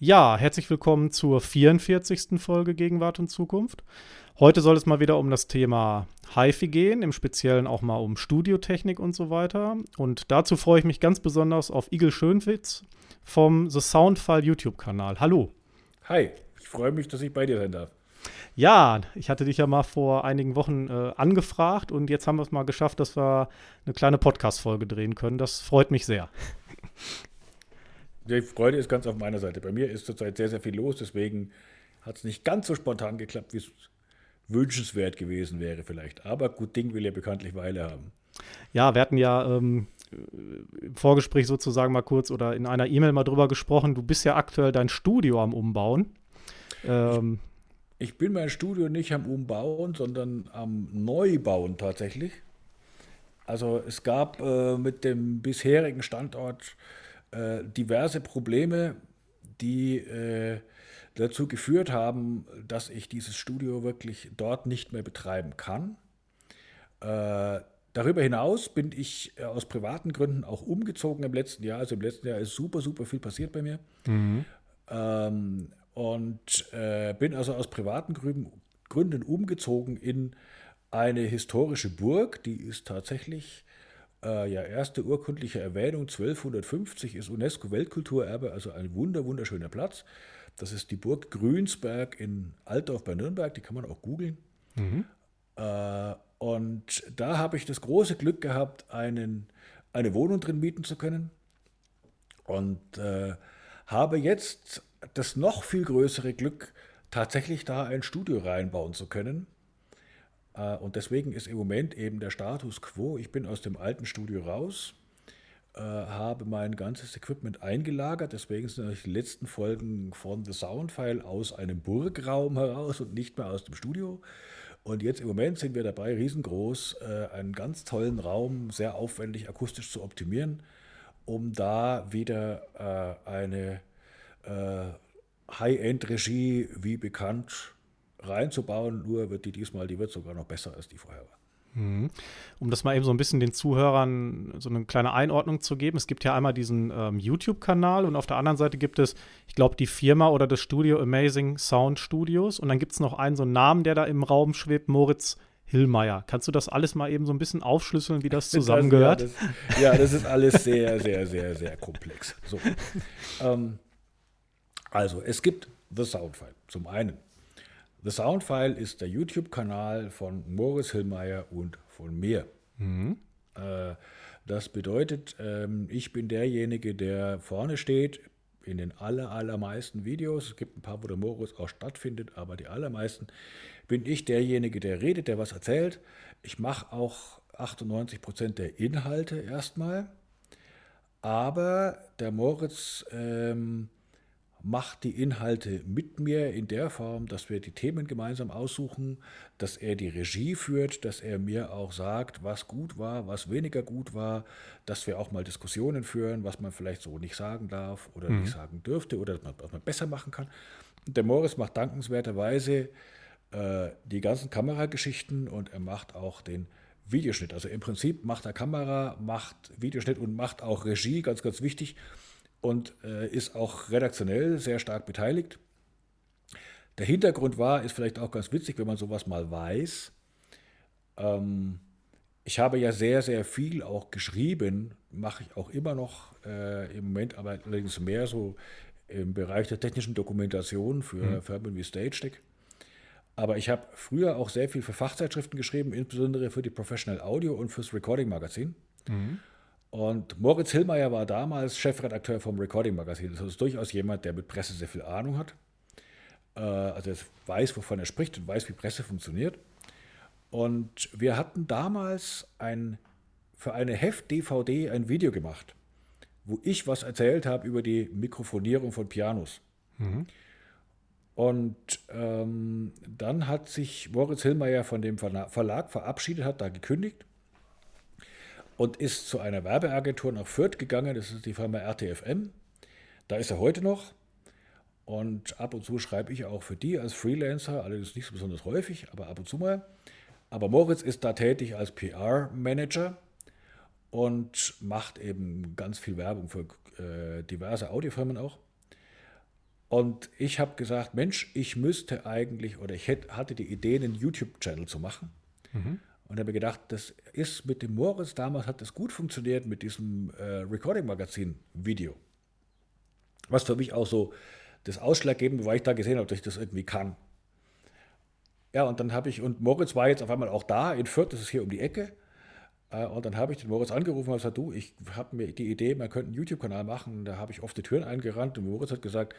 Ja, herzlich willkommen zur 44. Folge Gegenwart und Zukunft. Heute soll es mal wieder um das Thema HiFi gehen, im Speziellen auch mal um Studiotechnik und so weiter. Und dazu freue ich mich ganz besonders auf Igel Schönwitz vom The Soundfile YouTube-Kanal. Hallo. Hi, ich freue mich, dass ich bei dir sein darf. Ja, ich hatte dich ja mal vor einigen Wochen äh, angefragt und jetzt haben wir es mal geschafft, dass wir eine kleine Podcast-Folge drehen können. Das freut mich sehr. Die Freude ist ganz auf meiner Seite. Bei mir ist zurzeit sehr, sehr viel los, deswegen hat es nicht ganz so spontan geklappt, wie es wünschenswert gewesen wäre vielleicht. Aber gut Ding will ja bekanntlich Weile haben. Ja, wir hatten ja ähm, im Vorgespräch sozusagen mal kurz oder in einer E-Mail mal drüber gesprochen. Du bist ja aktuell dein Studio am Umbauen. Ähm, ich, ich bin mein Studio nicht am Umbauen, sondern am Neubauen tatsächlich. Also es gab äh, mit dem bisherigen Standort äh, diverse Probleme, die äh, dazu geführt haben, dass ich dieses Studio wirklich dort nicht mehr betreiben kann. Äh, darüber hinaus bin ich äh, aus privaten Gründen auch umgezogen im letzten Jahr. Also im letzten Jahr ist super, super viel passiert bei mir. Mhm. Ähm, und äh, bin also aus privaten Gründen, Gründen umgezogen in eine historische Burg, die ist tatsächlich äh, ja, erste urkundliche Erwähnung 1250 ist UNESCO-Weltkulturerbe, also ein wunder, wunderschöner Platz. Das ist die Burg Grünsberg in Altdorf bei Nürnberg, die kann man auch googeln. Mhm. Äh, und da habe ich das große Glück gehabt, einen, eine Wohnung drin mieten zu können. Und äh, habe jetzt das noch viel größere Glück, tatsächlich da ein Studio reinbauen zu können. Äh, und deswegen ist im Moment eben der Status quo. Ich bin aus dem alten Studio raus, äh, habe mein ganzes Equipment eingelagert. Deswegen sind die letzten Folgen von The Soundfile aus einem Burgraum heraus und nicht mehr aus dem Studio. Und jetzt im Moment sind wir dabei, riesengroß, äh, einen ganz tollen Raum sehr aufwendig akustisch zu optimieren, um da wieder eine High-End-Regie, wie bekannt, reinzubauen, nur wird die diesmal, die wird sogar noch besser als die vorher war. Mhm. Um das mal eben so ein bisschen den Zuhörern so eine kleine Einordnung zu geben. Es gibt ja einmal diesen ähm, YouTube-Kanal und auf der anderen Seite gibt es, ich glaube, die Firma oder das Studio Amazing Sound Studios und dann gibt es noch einen so einen Namen, der da im Raum schwebt, Moritz Hillmeier. Kannst du das alles mal eben so ein bisschen aufschlüsseln, wie das zusammengehört? Das, ja, das, ja, das ist alles sehr, sehr, sehr, sehr komplex. So. Ähm, also, es gibt The Soundfile zum einen. The Soundfile ist der YouTube-Kanal von Moritz Hillmeier und von mir. Mhm. Äh, das bedeutet, ähm, ich bin derjenige, der vorne steht in den aller, allermeisten Videos. Es gibt ein paar, wo der Moritz auch stattfindet, aber die allermeisten bin ich derjenige, der redet, der was erzählt. Ich mache auch 98 Prozent der Inhalte erstmal. Aber der Moritz ähm, macht die Inhalte mit mir in der Form, dass wir die Themen gemeinsam aussuchen, dass er die Regie führt, dass er mir auch sagt, was gut war, was weniger gut war, dass wir auch mal Diskussionen führen, was man vielleicht so nicht sagen darf oder mhm. nicht sagen dürfte oder was man besser machen kann. Und der Morris macht dankenswerterweise äh, die ganzen Kamerageschichten und er macht auch den Videoschnitt. Also im Prinzip macht er Kamera, macht Videoschnitt und macht auch Regie, ganz, ganz wichtig und äh, ist auch redaktionell sehr stark beteiligt. Der Hintergrund war, ist vielleicht auch ganz witzig, wenn man sowas mal weiß. Ähm, ich habe ja sehr, sehr viel auch geschrieben, mache ich auch immer noch äh, im Moment, aber allerdings mehr so im Bereich der technischen Dokumentation für mhm. Firmen wie StageTech. Aber ich habe früher auch sehr viel für Fachzeitschriften geschrieben, insbesondere für die Professional Audio und fürs Recording Magazin. Mhm. Und Moritz Hillmeier war damals Chefredakteur vom Recording Magazin. Das ist durchaus jemand, der mit Presse sehr viel Ahnung hat. Äh, also er weiß, wovon er spricht und weiß, wie Presse funktioniert. Und wir hatten damals ein, für eine Heft-DVD ein Video gemacht, wo ich was erzählt habe über die Mikrofonierung von Pianos. Mhm. Und ähm, dann hat sich Moritz Hillmeier von dem Verlag verabschiedet, hat da gekündigt und ist zu einer Werbeagentur nach Fürth gegangen. Das ist die Firma RTFM. Da ist er heute noch. Und ab und zu schreibe ich auch für die als Freelancer, allerdings nicht so besonders häufig, aber ab und zu mal. Aber Moritz ist da tätig als PR-Manager und macht eben ganz viel Werbung für äh, diverse Audiofirmen auch. Und ich habe gesagt, Mensch, ich müsste eigentlich, oder ich hätte, hatte die Idee, einen YouTube-Channel zu machen. Mhm. Und habe gedacht, das ist mit dem Moritz, damals hat das gut funktioniert mit diesem äh, Recording-Magazin-Video. Was für mich auch so das Ausschlaggebende, weil ich da gesehen habe, dass ich das irgendwie kann. Ja, und dann habe ich, und Moritz war jetzt auf einmal auch da in Fürth, das ist hier um die Ecke. Äh, und dann habe ich den Moritz angerufen und gesagt, du, ich habe mir die Idee, man könnte einen YouTube-Kanal machen. Da habe ich oft die Türen eingerannt und Moritz hat gesagt,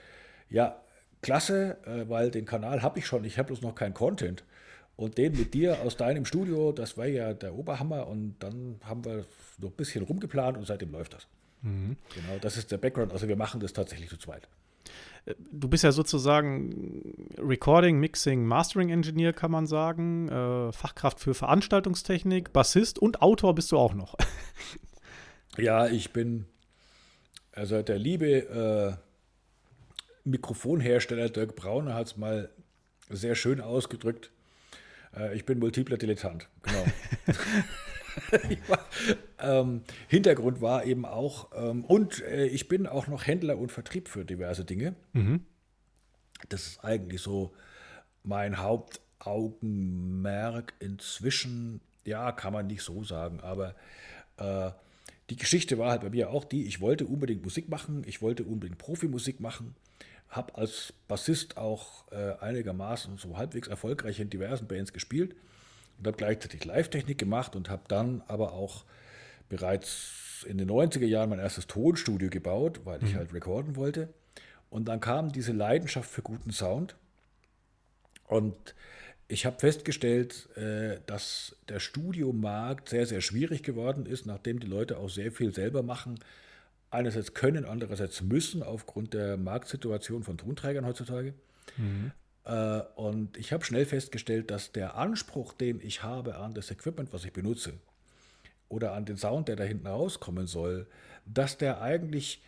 ja, klasse, äh, weil den Kanal habe ich schon, ich habe bloß noch keinen Content. Und den mit dir aus deinem Studio, das war ja der Oberhammer. Und dann haben wir noch ein bisschen rumgeplant und seitdem läuft das. Mhm. Genau, das ist der Background. Also wir machen das tatsächlich zu zweit. Du bist ja sozusagen Recording, Mixing, Mastering Engineer, kann man sagen. Äh, Fachkraft für Veranstaltungstechnik, Bassist und Autor bist du auch noch. ja, ich bin, also der liebe äh, Mikrofonhersteller Dirk Brauner hat es mal sehr schön ausgedrückt. Äh, ich bin multipler Dilettant, genau. ähm, Hintergrund war eben auch, ähm, und äh, ich bin auch noch Händler und Vertrieb für diverse Dinge. Mhm. Das ist eigentlich so mein Hauptaugenmerk inzwischen. Ja, kann man nicht so sagen, aber äh, die Geschichte war halt bei mir auch die, ich wollte unbedingt Musik machen, ich wollte unbedingt Profimusik machen, habe als Bassist auch äh, einigermaßen so halbwegs erfolgreich in diversen Bands gespielt und habe gleichzeitig Live-Technik gemacht und habe dann aber auch bereits in den 90er Jahren mein erstes Tonstudio gebaut, weil ich mhm. halt recorden wollte. Und dann kam diese Leidenschaft für guten Sound. Und ich habe festgestellt, äh, dass der Studiomarkt sehr, sehr schwierig geworden ist, nachdem die Leute auch sehr viel selber machen. Einerseits können, andererseits müssen aufgrund der Marktsituation von Tonträgern heutzutage. Mhm. Äh, und ich habe schnell festgestellt, dass der Anspruch, den ich habe an das Equipment, was ich benutze, oder an den Sound, der da hinten rauskommen soll, dass der eigentlich,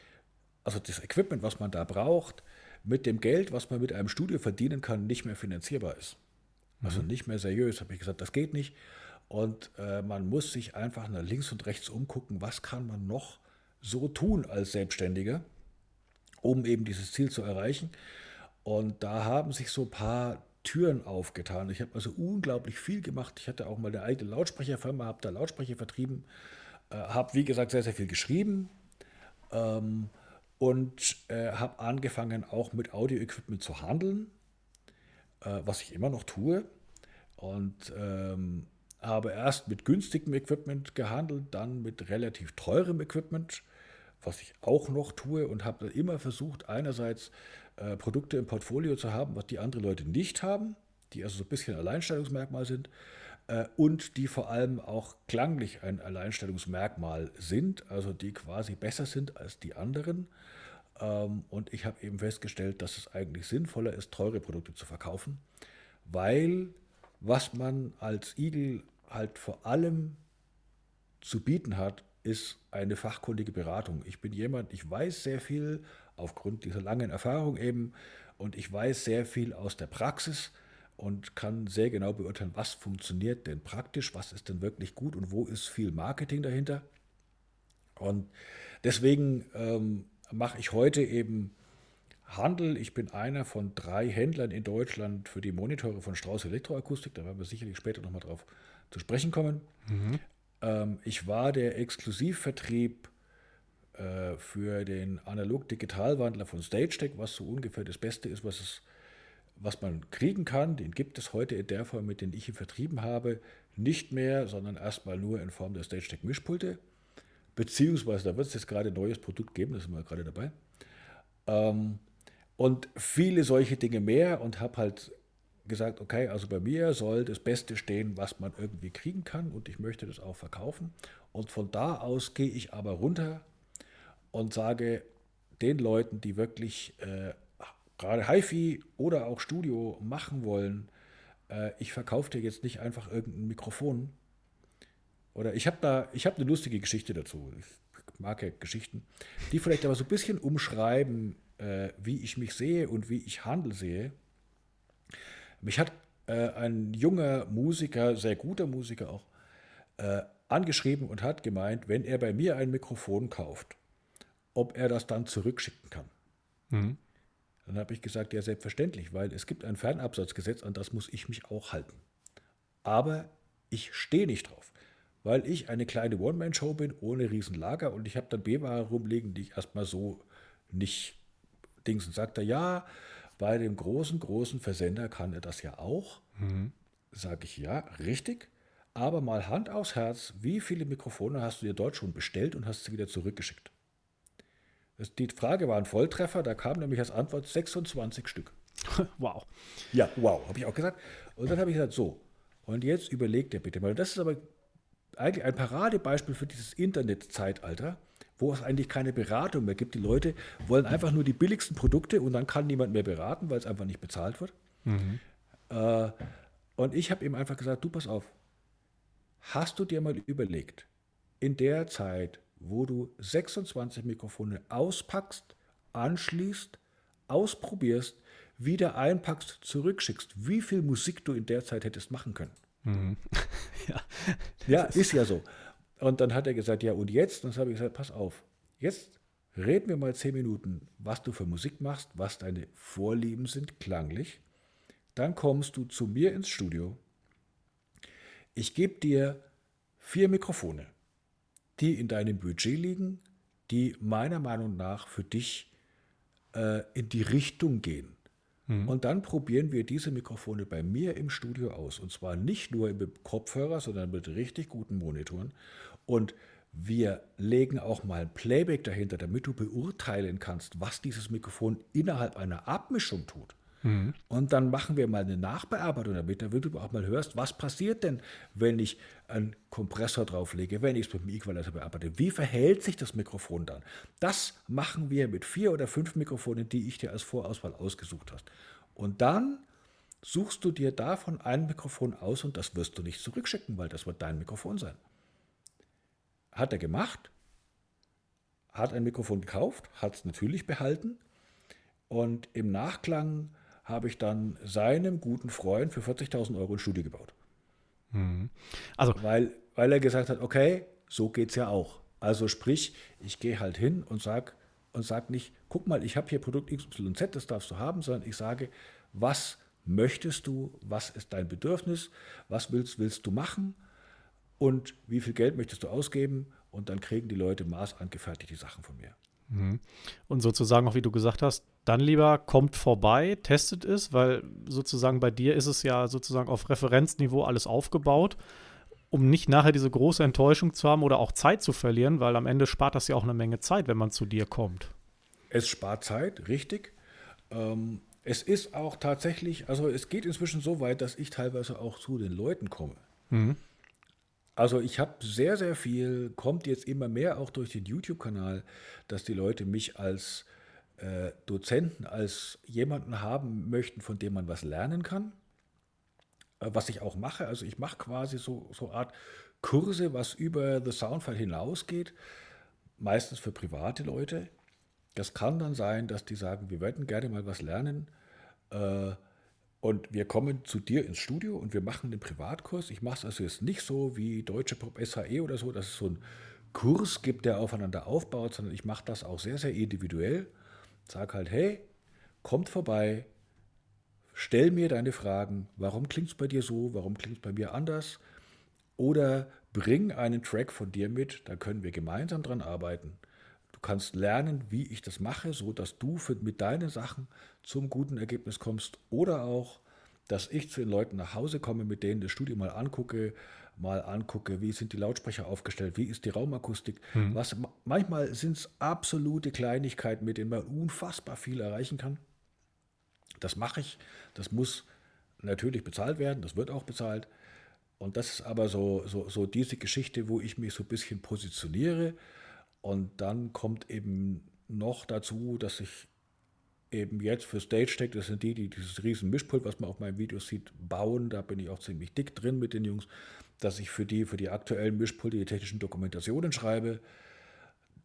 also das Equipment, was man da braucht, mit dem Geld, was man mit einem Studio verdienen kann, nicht mehr finanzierbar ist. Also mhm. nicht mehr seriös, habe ich gesagt, das geht nicht. Und äh, man muss sich einfach nach links und rechts umgucken, was kann man noch so tun als Selbstständiger, um eben dieses Ziel zu erreichen. Und da haben sich so ein paar Türen aufgetan. Ich habe also unglaublich viel gemacht. Ich hatte auch mal eine eigene Lautsprecherfirma, habe da Lautsprecher vertrieben, äh, habe wie gesagt sehr, sehr viel geschrieben ähm, und äh, habe angefangen auch mit Audio-Equipment zu handeln, äh, was ich immer noch tue. Und ähm, habe erst mit günstigem Equipment gehandelt, dann mit relativ teurem Equipment, was ich auch noch tue und habe immer versucht, einerseits äh, Produkte im Portfolio zu haben, was die andere Leute nicht haben, die also so ein bisschen Alleinstellungsmerkmal sind äh, und die vor allem auch klanglich ein Alleinstellungsmerkmal sind, also die quasi besser sind als die anderen. Ähm, und ich habe eben festgestellt, dass es eigentlich sinnvoller ist, teure Produkte zu verkaufen, weil was man als Igel halt vor allem zu bieten hat, ist eine fachkundige Beratung. Ich bin jemand, ich weiß sehr viel aufgrund dieser langen Erfahrung eben und ich weiß sehr viel aus der Praxis und kann sehr genau beurteilen, was funktioniert denn praktisch, was ist denn wirklich gut und wo ist viel Marketing dahinter. Und deswegen ähm, mache ich heute eben Handel. Ich bin einer von drei Händlern in Deutschland für die Monitore von Strauß Elektroakustik. Da werden wir sicherlich später nochmal drauf zu sprechen kommen. Mhm. Ähm, ich war der Exklusivvertrieb äh, für den Analog-Digital-Wandler von StageTech, was so ungefähr das Beste ist, was, es, was man kriegen kann. Den gibt es heute in der Form, mit den ich ihn vertrieben habe, nicht mehr, sondern erstmal nur in Form der StageTech-Mischpulte. Beziehungsweise, da wird es jetzt gerade ein neues Produkt geben, da sind wir gerade dabei. Ähm, und viele solche Dinge mehr und habe halt gesagt, okay, also bei mir soll das Beste stehen, was man irgendwie kriegen kann und ich möchte das auch verkaufen. Und von da aus gehe ich aber runter und sage den Leuten, die wirklich äh, gerade HiFi oder auch Studio machen wollen, äh, ich verkaufe dir jetzt nicht einfach irgendein Mikrofon. Oder ich habe da, ich habe eine lustige Geschichte dazu. Ich mag ja Geschichten, die vielleicht aber so ein bisschen umschreiben, äh, wie ich mich sehe und wie ich Handel sehe. Mich hat äh, ein junger Musiker, sehr guter Musiker auch, äh, angeschrieben und hat gemeint, wenn er bei mir ein Mikrofon kauft, ob er das dann zurückschicken kann. Mhm. Dann habe ich gesagt, ja, selbstverständlich, weil es gibt ein Fernabsatzgesetz, an das muss ich mich auch halten. Aber ich stehe nicht drauf, weil ich eine kleine One-Man-Show bin, ohne Riesenlager und ich habe dann B-Ware rumliegen, die ich erstmal so nicht Dings und sagt er, ja, bei dem großen, großen Versender kann er das ja auch. Mhm. Sage ich, ja, richtig. Aber mal Hand aufs Herz, wie viele Mikrofone hast du dir dort schon bestellt und hast sie wieder zurückgeschickt? Die Frage war ein Volltreffer, da kam nämlich als Antwort 26 Stück. Wow. Ja, wow, habe ich auch gesagt. Und dann habe ich gesagt, so, und jetzt überlegt ihr bitte mal. Das ist aber eigentlich ein Paradebeispiel für dieses Internetzeitalter, wo es eigentlich keine Beratung mehr gibt. Die Leute wollen einfach nur die billigsten Produkte und dann kann niemand mehr beraten, weil es einfach nicht bezahlt wird. Mhm. Äh, und ich habe ihm einfach gesagt, du pass auf, hast du dir mal überlegt, in der Zeit, wo du 26 Mikrofone auspackst, anschließt, ausprobierst, wieder einpackst, zurückschickst, wie viel Musik du in der Zeit hättest machen können. Mhm. ja. ja, ist ja so. Und dann hat er gesagt, ja, und jetzt? Und dann habe ich gesagt, pass auf, jetzt reden wir mal zehn Minuten, was du für Musik machst, was deine Vorlieben sind, klanglich. Dann kommst du zu mir ins Studio. Ich gebe dir vier Mikrofone, die in deinem Budget liegen, die meiner Meinung nach für dich äh, in die Richtung gehen. Mhm. Und dann probieren wir diese Mikrofone bei mir im Studio aus. Und zwar nicht nur mit Kopfhörer, sondern mit richtig guten Monitoren. Und wir legen auch mal ein Playback dahinter, damit du beurteilen kannst, was dieses Mikrofon innerhalb einer Abmischung tut. Mhm. Und dann machen wir mal eine Nachbearbeitung damit, damit du auch mal hörst, was passiert denn, wenn ich einen Kompressor drauflege, wenn ich es mit dem Equalizer bearbeite. Wie verhält sich das Mikrofon dann? Das machen wir mit vier oder fünf Mikrofonen, die ich dir als Vorauswahl ausgesucht hast. Und dann suchst du dir davon ein Mikrofon aus und das wirst du nicht zurückschicken, weil das wird dein Mikrofon sein. Hat er gemacht, hat ein Mikrofon gekauft, hat es natürlich behalten und im Nachklang habe ich dann seinem guten Freund für 40.000 Euro ein Studio gebaut. Mhm. Also, weil, weil er gesagt hat, okay, so geht es ja auch. Also sprich, ich gehe halt hin und sage und sag nicht, guck mal, ich habe hier Produkt XYZ, das darfst du haben, sondern ich sage, was möchtest du, was ist dein Bedürfnis, was willst, willst du machen und wie viel Geld möchtest du ausgeben und dann kriegen die Leute maßangefertigte Sachen von mir. Mhm. Und sozusagen auch, wie du gesagt hast, dann lieber kommt vorbei, testet es, weil sozusagen bei dir ist es ja sozusagen auf Referenzniveau alles aufgebaut, um nicht nachher diese große Enttäuschung zu haben oder auch Zeit zu verlieren, weil am Ende spart das ja auch eine Menge Zeit, wenn man zu dir kommt. Es spart Zeit, richtig. Ähm, es ist auch tatsächlich, also es geht inzwischen so weit, dass ich teilweise auch zu den Leuten komme. Mhm. Also ich habe sehr, sehr viel, kommt jetzt immer mehr auch durch den YouTube-Kanal, dass die Leute mich als äh, Dozenten, als jemanden haben möchten, von dem man was lernen kann. Äh, was ich auch mache, also ich mache quasi so, so Art Kurse, was über The Soundfile hinausgeht, meistens für private Leute. Das kann dann sein, dass die sagen, wir würden gerne mal was lernen. Äh, und wir kommen zu dir ins Studio und wir machen den Privatkurs. Ich mache es also jetzt nicht so wie Deutsche Pop SHE oder so, dass es so einen Kurs gibt, der aufeinander aufbaut, sondern ich mache das auch sehr, sehr individuell. Sag halt, hey, kommt vorbei, stell mir deine Fragen. Warum klingt es bei dir so? Warum klingt es bei mir anders? Oder bring einen Track von dir mit, da können wir gemeinsam dran arbeiten. Du kannst lernen, wie ich das mache, so dass du für, mit deinen Sachen zum guten Ergebnis kommst. Oder auch, dass ich zu den Leuten nach Hause komme, mit denen das Studio mal angucke, mal angucke, wie sind die Lautsprecher aufgestellt, wie ist die Raumakustik. Mhm. Was, manchmal sind es absolute Kleinigkeiten, mit denen man unfassbar viel erreichen kann. Das mache ich. Das muss natürlich bezahlt werden, das wird auch bezahlt. Und das ist aber so, so, so diese Geschichte, wo ich mich so ein bisschen positioniere. Und dann kommt eben noch dazu, dass ich eben jetzt für Stage Tech, das sind die, die dieses riesen Mischpult, was man auf meinen Videos sieht, bauen. Da bin ich auch ziemlich dick drin mit den Jungs, dass ich für die, für die aktuellen Mischpulte die technischen Dokumentationen schreibe,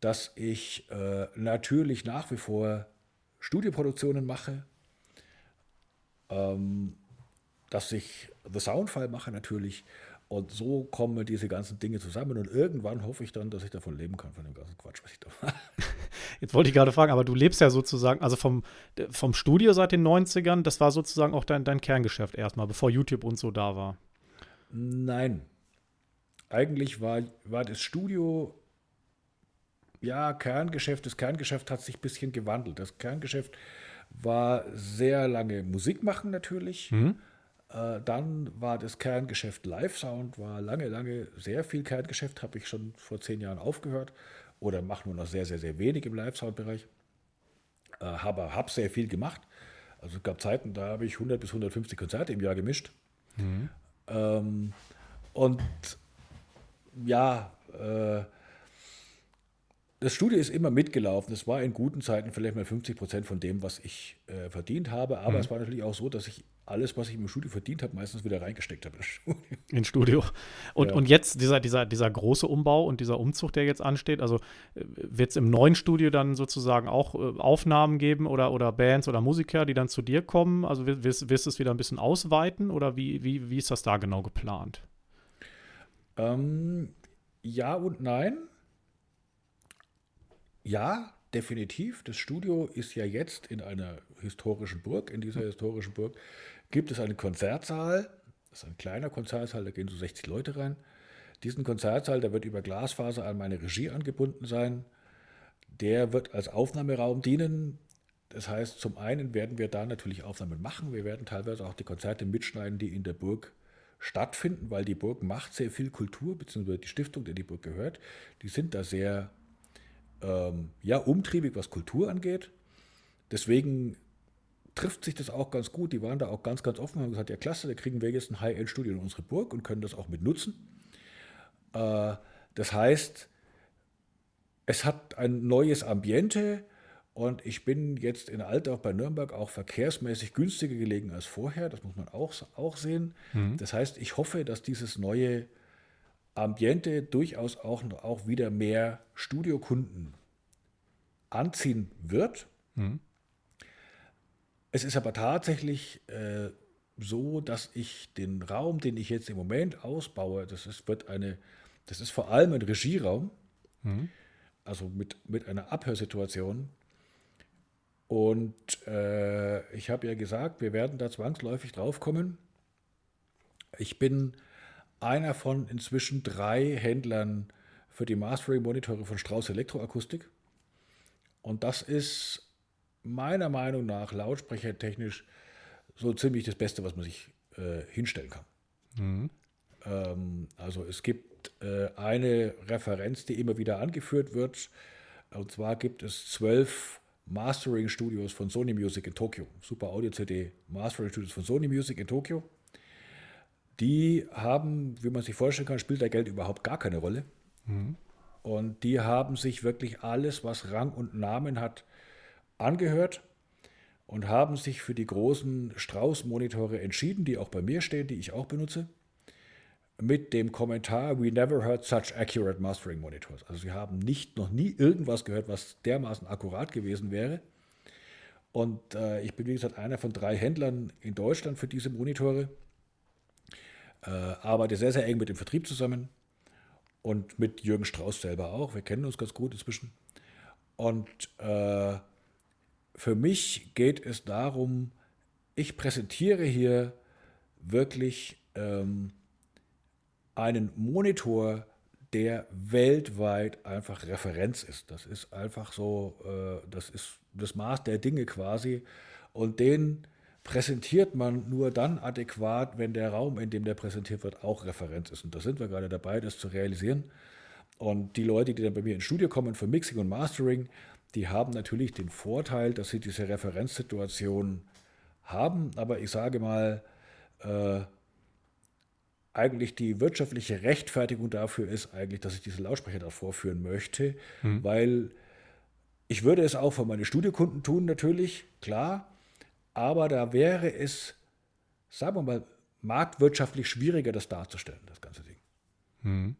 dass ich äh, natürlich nach wie vor Studioproduktionen mache, ähm, dass ich The Soundfile mache natürlich und so kommen diese ganzen Dinge zusammen und irgendwann hoffe ich dann, dass ich davon leben kann, von dem ganzen Quatsch, was ich da mache. Jetzt wollte ich gerade fragen, aber du lebst ja sozusagen, also vom, vom Studio seit den 90ern, das war sozusagen auch dein, dein Kerngeschäft erstmal, bevor YouTube und so da war. Nein. Eigentlich war, war das Studio, ja, Kerngeschäft. Das Kerngeschäft hat sich ein bisschen gewandelt. Das Kerngeschäft war sehr lange Musik machen natürlich. Mhm. Äh, dann war das Kerngeschäft Live-Sound, war lange, lange sehr viel Kerngeschäft, habe ich schon vor zehn Jahren aufgehört oder mache nur noch sehr, sehr, sehr wenig im Live-Sound-Bereich. Äh, habe hab sehr viel gemacht. Also es gab Zeiten, da habe ich 100 bis 150 Konzerte im Jahr gemischt. Mhm. Ähm, und ja, äh, das Studio ist immer mitgelaufen. Es war in guten Zeiten vielleicht mal 50 Prozent von dem, was ich äh, verdient habe. Aber mhm. es war natürlich auch so, dass ich alles, was ich im Studio verdient habe, meistens wieder reingesteckt habe. Ins Studio. Und, ja. und jetzt dieser, dieser, dieser große Umbau und dieser Umzug, der jetzt ansteht, also äh, wird es im neuen Studio dann sozusagen auch äh, Aufnahmen geben oder, oder Bands oder Musiker, die dann zu dir kommen? Also wirst, wirst du es wieder ein bisschen ausweiten oder wie, wie, wie ist das da genau geplant? Ähm, ja und nein. Ja, definitiv. Das Studio ist ja jetzt in einer historischen Burg. In dieser historischen Burg gibt es einen Konzertsaal. Das ist ein kleiner Konzertsaal, da gehen so 60 Leute rein. Diesen Konzertsaal, der wird über Glasfaser an meine Regie angebunden sein. Der wird als Aufnahmeraum dienen. Das heißt, zum einen werden wir da natürlich Aufnahmen machen. Wir werden teilweise auch die Konzerte mitschneiden, die in der Burg stattfinden, weil die Burg macht sehr viel Kultur, beziehungsweise die Stiftung, der die Burg gehört, die sind da sehr ähm, ja, umtriebig, was Kultur angeht. Deswegen trifft sich das auch ganz gut. Die waren da auch ganz, ganz offen und haben gesagt, ja klasse, da kriegen wir jetzt ein High-End-Studio in unsere Burg und können das auch mit nutzen. Äh, das heißt, es hat ein neues Ambiente und ich bin jetzt in Altdorf bei Nürnberg auch verkehrsmäßig günstiger gelegen als vorher. Das muss man auch, auch sehen. Mhm. Das heißt, ich hoffe, dass dieses neue Ambiente durchaus auch, auch wieder mehr Studiokunden anziehen wird. Mhm. Es ist aber tatsächlich äh, so, dass ich den Raum, den ich jetzt im Moment ausbaue, das ist, wird eine, das ist vor allem ein Regieraum, mhm. also mit, mit einer Abhörsituation. Und äh, ich habe ja gesagt, wir werden da zwangsläufig draufkommen. Ich bin einer von inzwischen drei Händlern für die Mastering-Monitore von Strauß Elektroakustik. Und das ist meiner Meinung nach lautsprechertechnisch so ziemlich das Beste, was man sich äh, hinstellen kann. Mhm. Ähm, also es gibt äh, eine Referenz, die immer wieder angeführt wird. Und zwar gibt es zwölf Mastering-Studios von Sony Music in Tokio. Super Audio-CD Mastering-Studios von Sony Music in Tokio. Die haben, wie man sich vorstellen kann, spielt da Geld überhaupt gar keine Rolle. Mhm. Und die haben sich wirklich alles, was Rang und Namen hat, angehört und haben sich für die großen Strauß-Monitore entschieden, die auch bei mir stehen, die ich auch benutze, mit dem Kommentar, we never heard such accurate mastering monitors. Also sie haben nicht, noch nie irgendwas gehört, was dermaßen akkurat gewesen wäre. Und äh, ich bin, wie gesagt, einer von drei Händlern in Deutschland für diese Monitore. Äh, arbeite sehr, sehr eng mit dem Vertrieb zusammen und mit Jürgen Strauß selber auch. Wir kennen uns ganz gut inzwischen. Und äh, für mich geht es darum, ich präsentiere hier wirklich ähm, einen Monitor, der weltweit einfach Referenz ist. Das ist einfach so, äh, das ist das Maß der Dinge quasi. Und den präsentiert man nur dann adäquat, wenn der Raum, in dem der präsentiert wird, auch Referenz ist. Und da sind wir gerade dabei, das zu realisieren. Und die Leute, die dann bei mir ins Studio kommen für Mixing und Mastering, die haben natürlich den Vorteil, dass sie diese Referenzsituation haben. Aber ich sage mal, äh, eigentlich die wirtschaftliche Rechtfertigung dafür ist eigentlich, dass ich diese Lautsprecher da vorführen möchte, mhm. weil ich würde es auch für meine Studiokunden tun, natürlich, klar, aber da wäre es, sagen wir mal, marktwirtschaftlich schwieriger, das darzustellen, das ganze Ding. Mhm.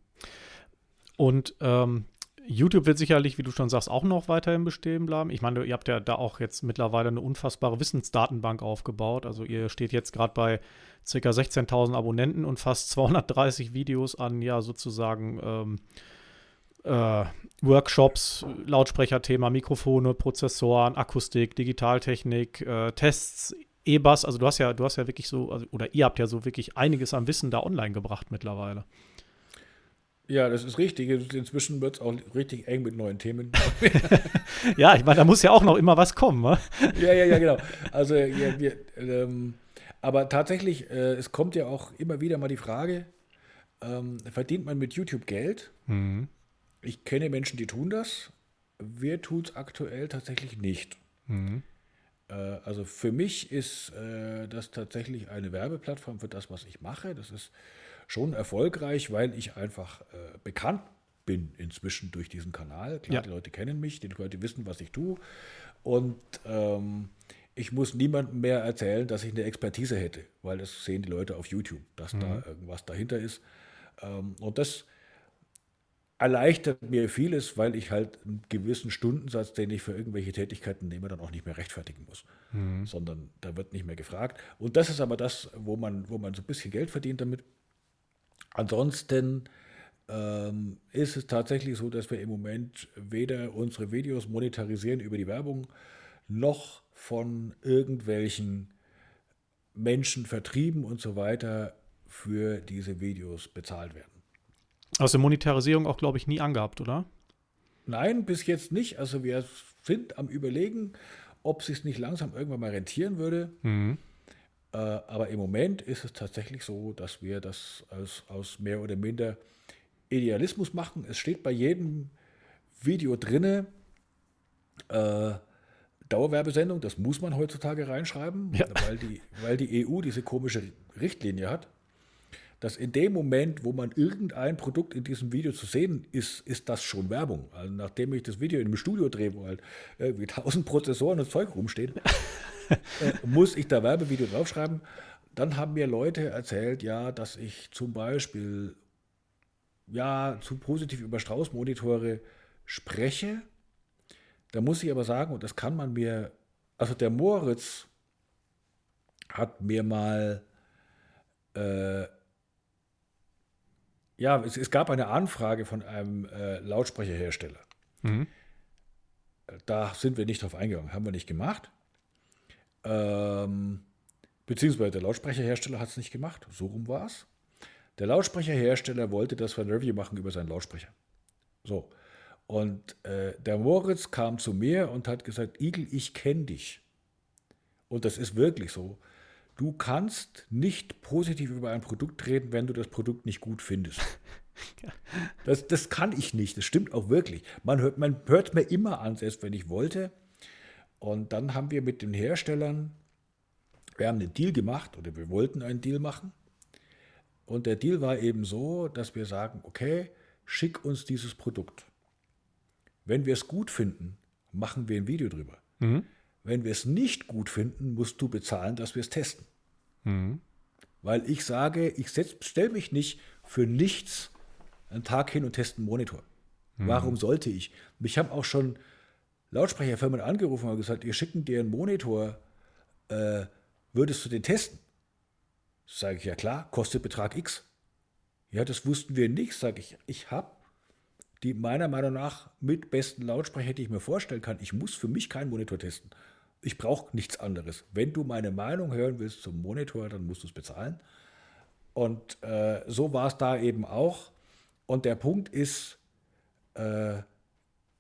Und ähm, YouTube wird sicherlich, wie du schon sagst, auch noch weiterhin bestehen bleiben. Ich meine, ihr habt ja da auch jetzt mittlerweile eine unfassbare Wissensdatenbank aufgebaut. Also ihr steht jetzt gerade bei ca. 16.000 Abonnenten und fast 230 Videos an, ja, sozusagen ähm, äh, Workshops, Lautsprecherthema, Mikrofone, Prozessoren, Akustik, Digitaltechnik, äh, Tests, E-Bass. Also du hast ja, du hast ja wirklich so, also, oder ihr habt ja so wirklich einiges an Wissen da online gebracht mittlerweile. Ja, das ist richtig. Inzwischen wird es auch richtig eng mit neuen Themen. ja, ich meine, da muss ja auch noch immer was kommen, wa? Ja, ja, ja, genau. Also, ja, wir, ähm, aber tatsächlich, äh, es kommt ja auch immer wieder mal die Frage, ähm, verdient man mit YouTube Geld? Mhm. Ich kenne Menschen, die tun das. Wir tun es aktuell tatsächlich nicht. Mhm. Äh, also für mich ist äh, das tatsächlich eine Werbeplattform für das, was ich mache. Das ist schon erfolgreich, weil ich einfach äh, bekannt bin inzwischen durch diesen Kanal. Klar, ja. die Leute kennen mich, die Leute wissen, was ich tue. Und ähm, ich muss niemandem mehr erzählen, dass ich eine Expertise hätte, weil das sehen die Leute auf YouTube, dass mhm. da irgendwas dahinter ist. Ähm, und das erleichtert mir vieles, weil ich halt einen gewissen Stundensatz, den ich für irgendwelche Tätigkeiten nehme, dann auch nicht mehr rechtfertigen muss, mhm. sondern da wird nicht mehr gefragt. Und das ist aber das, wo man, wo man so ein bisschen Geld verdient damit. Ansonsten ähm, ist es tatsächlich so, dass wir im Moment weder unsere Videos monetarisieren über die Werbung, noch von irgendwelchen Menschen vertrieben und so weiter für diese Videos bezahlt werden. Also Monetarisierung auch, glaube ich, nie angehabt, oder? Nein, bis jetzt nicht. Also wir sind am Überlegen, ob es sich nicht langsam irgendwann mal rentieren würde. Mhm. Äh, aber im Moment ist es tatsächlich so, dass wir das aus, aus mehr oder minder Idealismus machen. Es steht bei jedem Video drinne, äh, Dauerwerbesendung, das muss man heutzutage reinschreiben, ja. weil, die, weil die EU diese komische Richtlinie hat dass in dem Moment, wo man irgendein Produkt in diesem Video zu sehen ist, ist das schon Werbung. Also nachdem ich das Video in einem Studio drehe, wo halt irgendwie tausend Prozessoren und Zeug rumstehen, äh, muss ich da Werbevideo draufschreiben. Dann haben mir Leute erzählt, ja, dass ich zum Beispiel ja zu positiv über Strauß-Monitore spreche. Da muss ich aber sagen, und das kann man mir, also der Moritz hat mir mal äh, ja, es, es, gab eine Anfrage von einem äh, Lautsprecherhersteller. Mhm. Da sind wir nicht drauf eingegangen, haben wir nicht gemacht. Ähm, beziehungsweise der Lautsprecherhersteller hat es nicht gemacht, so rum war es. Der Lautsprecherhersteller wollte, dass wir ein Review machen über seinen Lautsprecher. So. Und äh, der Moritz kam zu mir und hat gesagt, Igel, ich kenne dich. Und das ist wirklich so. Du kannst nicht positiv über ein Produkt reden, wenn du das Produkt nicht gut findest. Das, das kann ich nicht. Das stimmt auch wirklich. Man hört, man hört mir immer an, selbst wenn ich wollte. Und dann haben wir mit den Herstellern, wir haben einen Deal gemacht oder wir wollten einen Deal machen. Und der Deal war eben so, dass wir sagen, okay, schick uns dieses Produkt. Wenn wir es gut finden, machen wir ein Video drüber. Mhm. Wenn wir es nicht gut finden, musst du bezahlen, dass wir es testen. Mhm. Weil ich sage, ich stelle mich nicht für nichts einen Tag hin und teste einen Monitor. Mhm. Warum sollte ich? Mich haben auch schon Lautsprecherfirmen angerufen und gesagt, wir schicken dir einen Monitor, äh, würdest du den testen? Sage ich, ja klar, kostet Betrag X. Ja, das wussten wir nicht, sage ich. Ich habe die meiner Meinung nach mit besten Lautsprecher, die ich mir vorstellen kann. Ich muss für mich keinen Monitor testen. Ich brauche nichts anderes. Wenn du meine Meinung hören willst zum Monitor, dann musst du es bezahlen. Und äh, so war es da eben auch. Und der Punkt ist, äh,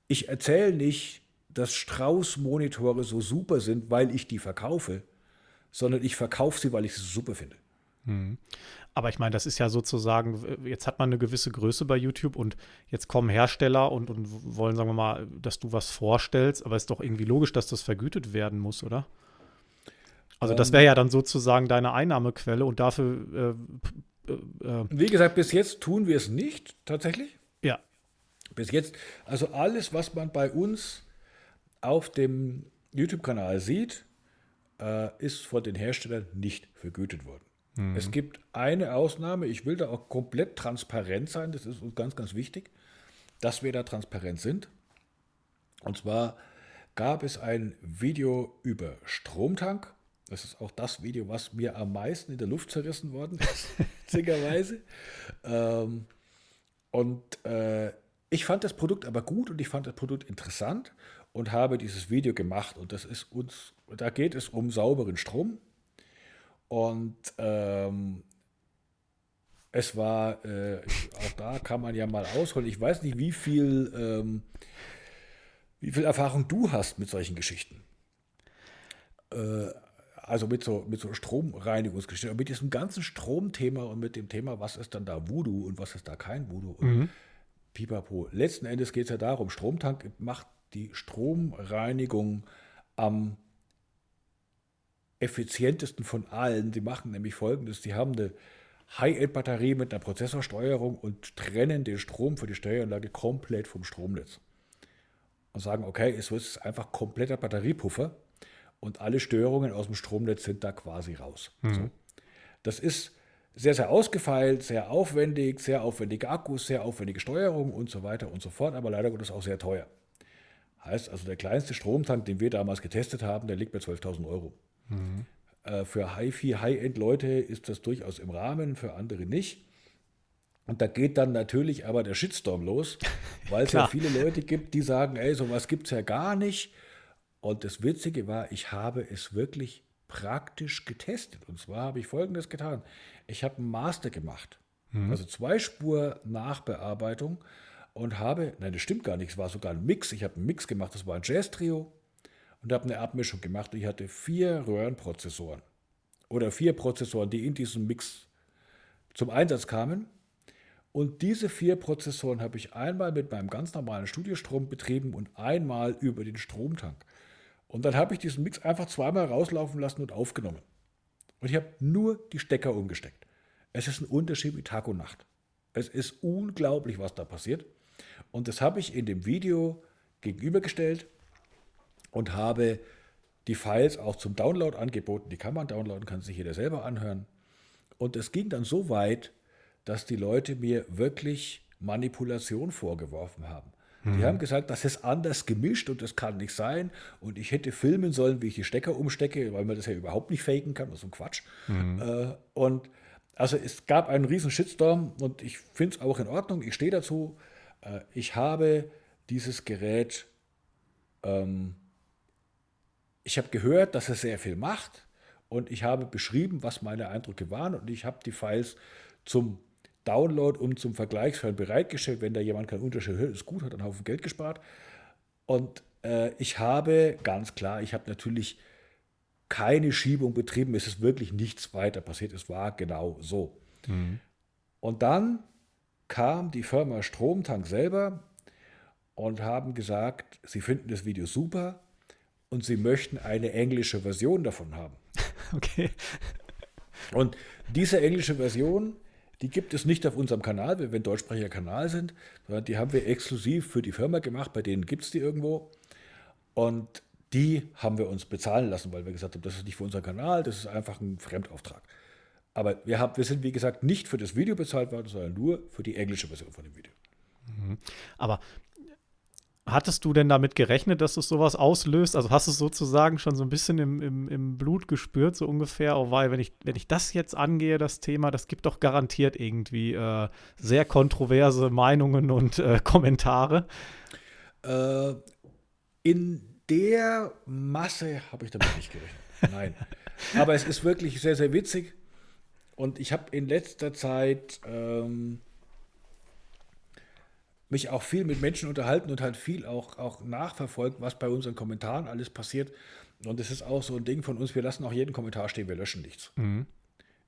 ich erzähle nicht, dass Strauß-Monitore so super sind, weil ich die verkaufe, sondern ich verkaufe sie, weil ich sie super finde. Aber ich meine, das ist ja sozusagen, jetzt hat man eine gewisse Größe bei YouTube und jetzt kommen Hersteller und, und wollen, sagen wir mal, dass du was vorstellst, aber es ist doch irgendwie logisch, dass das vergütet werden muss, oder? Also das ähm. wäre ja dann sozusagen deine Einnahmequelle und dafür. Äh, äh, äh, Wie gesagt, bis jetzt tun wir es nicht tatsächlich. Ja. Bis jetzt, also alles, was man bei uns auf dem YouTube-Kanal sieht, äh, ist von den Herstellern nicht vergütet worden. Mhm. Es gibt eine Ausnahme, ich will da auch komplett transparent sein, das ist uns ganz, ganz wichtig, dass wir da transparent sind. Und zwar gab es ein Video über Stromtank. Das ist auch das Video, was mir am meisten in der Luft zerrissen worden ist, witzigerweise. ähm, und äh, ich fand das Produkt aber gut und ich fand das Produkt interessant und habe dieses Video gemacht. Und das ist uns, da geht es um sauberen Strom. Und ähm, es war, äh, auch da kann man ja mal ausholen. Ich weiß nicht, wie viel, ähm, wie viel Erfahrung du hast mit solchen Geschichten. Äh, also mit so, mit so Stromreinigungsgeschichten, mit diesem ganzen Stromthema und mit dem Thema, was ist dann da Voodoo und was ist da kein Voodoo. Mhm. Pipapo. Letzten Endes geht es ja darum, Stromtank macht die Stromreinigung am effizientesten von allen. Die machen nämlich folgendes: Die haben eine High-End-Batterie mit einer Prozessorsteuerung und trennen den Strom für die Steueranlage komplett vom Stromnetz. Und sagen, okay, es wird einfach kompletter Batteriepuffer und alle Störungen aus dem Stromnetz sind da quasi raus. Mhm. So. Das ist sehr, sehr ausgefeilt, sehr aufwendig, sehr aufwendige Akkus, sehr aufwendige Steuerung und so weiter und so fort, aber leider Gottes auch sehr teuer. Heißt also, der kleinste Stromtank, den wir damals getestet haben, der liegt bei 12.000 Euro. Mhm. Äh, für HiFi, High-End-Leute ist das durchaus im Rahmen, für andere nicht. Und da geht dann natürlich aber der Shitstorm los, weil es ja viele Leute gibt, die sagen, ey, sowas gibt es ja gar nicht. Und das Witzige war, ich habe es wirklich praktisch getestet. Und zwar habe ich Folgendes getan. Ich habe einen Master gemacht, mhm. also zwei Spur Nachbearbeitung und habe, nein, das stimmt gar nicht, es war sogar ein Mix. Ich habe einen Mix gemacht, das war ein Jazz-Trio und habe eine Abmischung gemacht. Ich hatte vier Röhrenprozessoren oder vier Prozessoren, die in diesem Mix zum Einsatz kamen. Und diese vier Prozessoren habe ich einmal mit meinem ganz normalen Studiostrom betrieben und einmal über den Stromtank. Und dann habe ich diesen Mix einfach zweimal rauslaufen lassen und aufgenommen. Und ich habe nur die Stecker umgesteckt. Es ist ein Unterschied wie Tag und Nacht. Es ist unglaublich, was da passiert. Und das habe ich in dem Video gegenübergestellt und habe die Files auch zum Download angeboten. Die kann man downloaden, kann sich jeder selber anhören. Und es ging dann so weit, dass die Leute mir wirklich Manipulation vorgeworfen haben. Die mhm. haben gesagt, das ist anders gemischt und das kann nicht sein. Und ich hätte filmen sollen, wie ich die Stecker umstecke, weil man das ja überhaupt nicht faken kann. Das ist ein Quatsch. Mhm. Äh, und also es gab einen riesen Shitstorm und ich finde es auch in Ordnung. Ich stehe dazu. Äh, ich habe dieses Gerät, ähm, ich habe gehört, dass es sehr viel macht und ich habe beschrieben, was meine Eindrücke waren und ich habe die Files zum Download und zum Vergleichsfall bereitgestellt. Wenn da jemand keinen Unterschied hört, ist gut, hat einen Haufen Geld gespart. Und äh, ich habe ganz klar, ich habe natürlich keine Schiebung betrieben. Es ist wirklich nichts weiter passiert. Es war genau so. Mhm. Und dann kam die Firma Stromtank selber und haben gesagt, sie finden das Video super und sie möchten eine englische Version davon haben. Okay. Und diese englische Version die gibt es nicht auf unserem Kanal, wenn wir ein deutschsprachiger Kanal sind, sondern die haben wir exklusiv für die Firma gemacht, bei denen gibt es die irgendwo. Und die haben wir uns bezahlen lassen, weil wir gesagt haben, das ist nicht für unseren Kanal, das ist einfach ein Fremdauftrag. Aber wir, haben, wir sind, wie gesagt, nicht für das Video bezahlt worden, sondern nur für die englische Version von dem Video. Mhm. Aber Hattest du denn damit gerechnet, dass es sowas auslöst? Also hast du es sozusagen schon so ein bisschen im, im, im Blut gespürt, so ungefähr? Oh, weil, wenn ich, wenn ich das jetzt angehe, das Thema, das gibt doch garantiert irgendwie äh, sehr kontroverse Meinungen und äh, Kommentare. Äh, in der Masse habe ich damit nicht gerechnet. Nein. Aber es ist wirklich sehr, sehr witzig. Und ich habe in letzter Zeit ähm, mich auch viel mit Menschen unterhalten und halt viel auch, auch nachverfolgt, was bei unseren Kommentaren alles passiert. Und es ist auch so ein Ding von uns, wir lassen auch jeden Kommentar stehen, wir löschen nichts. Mhm.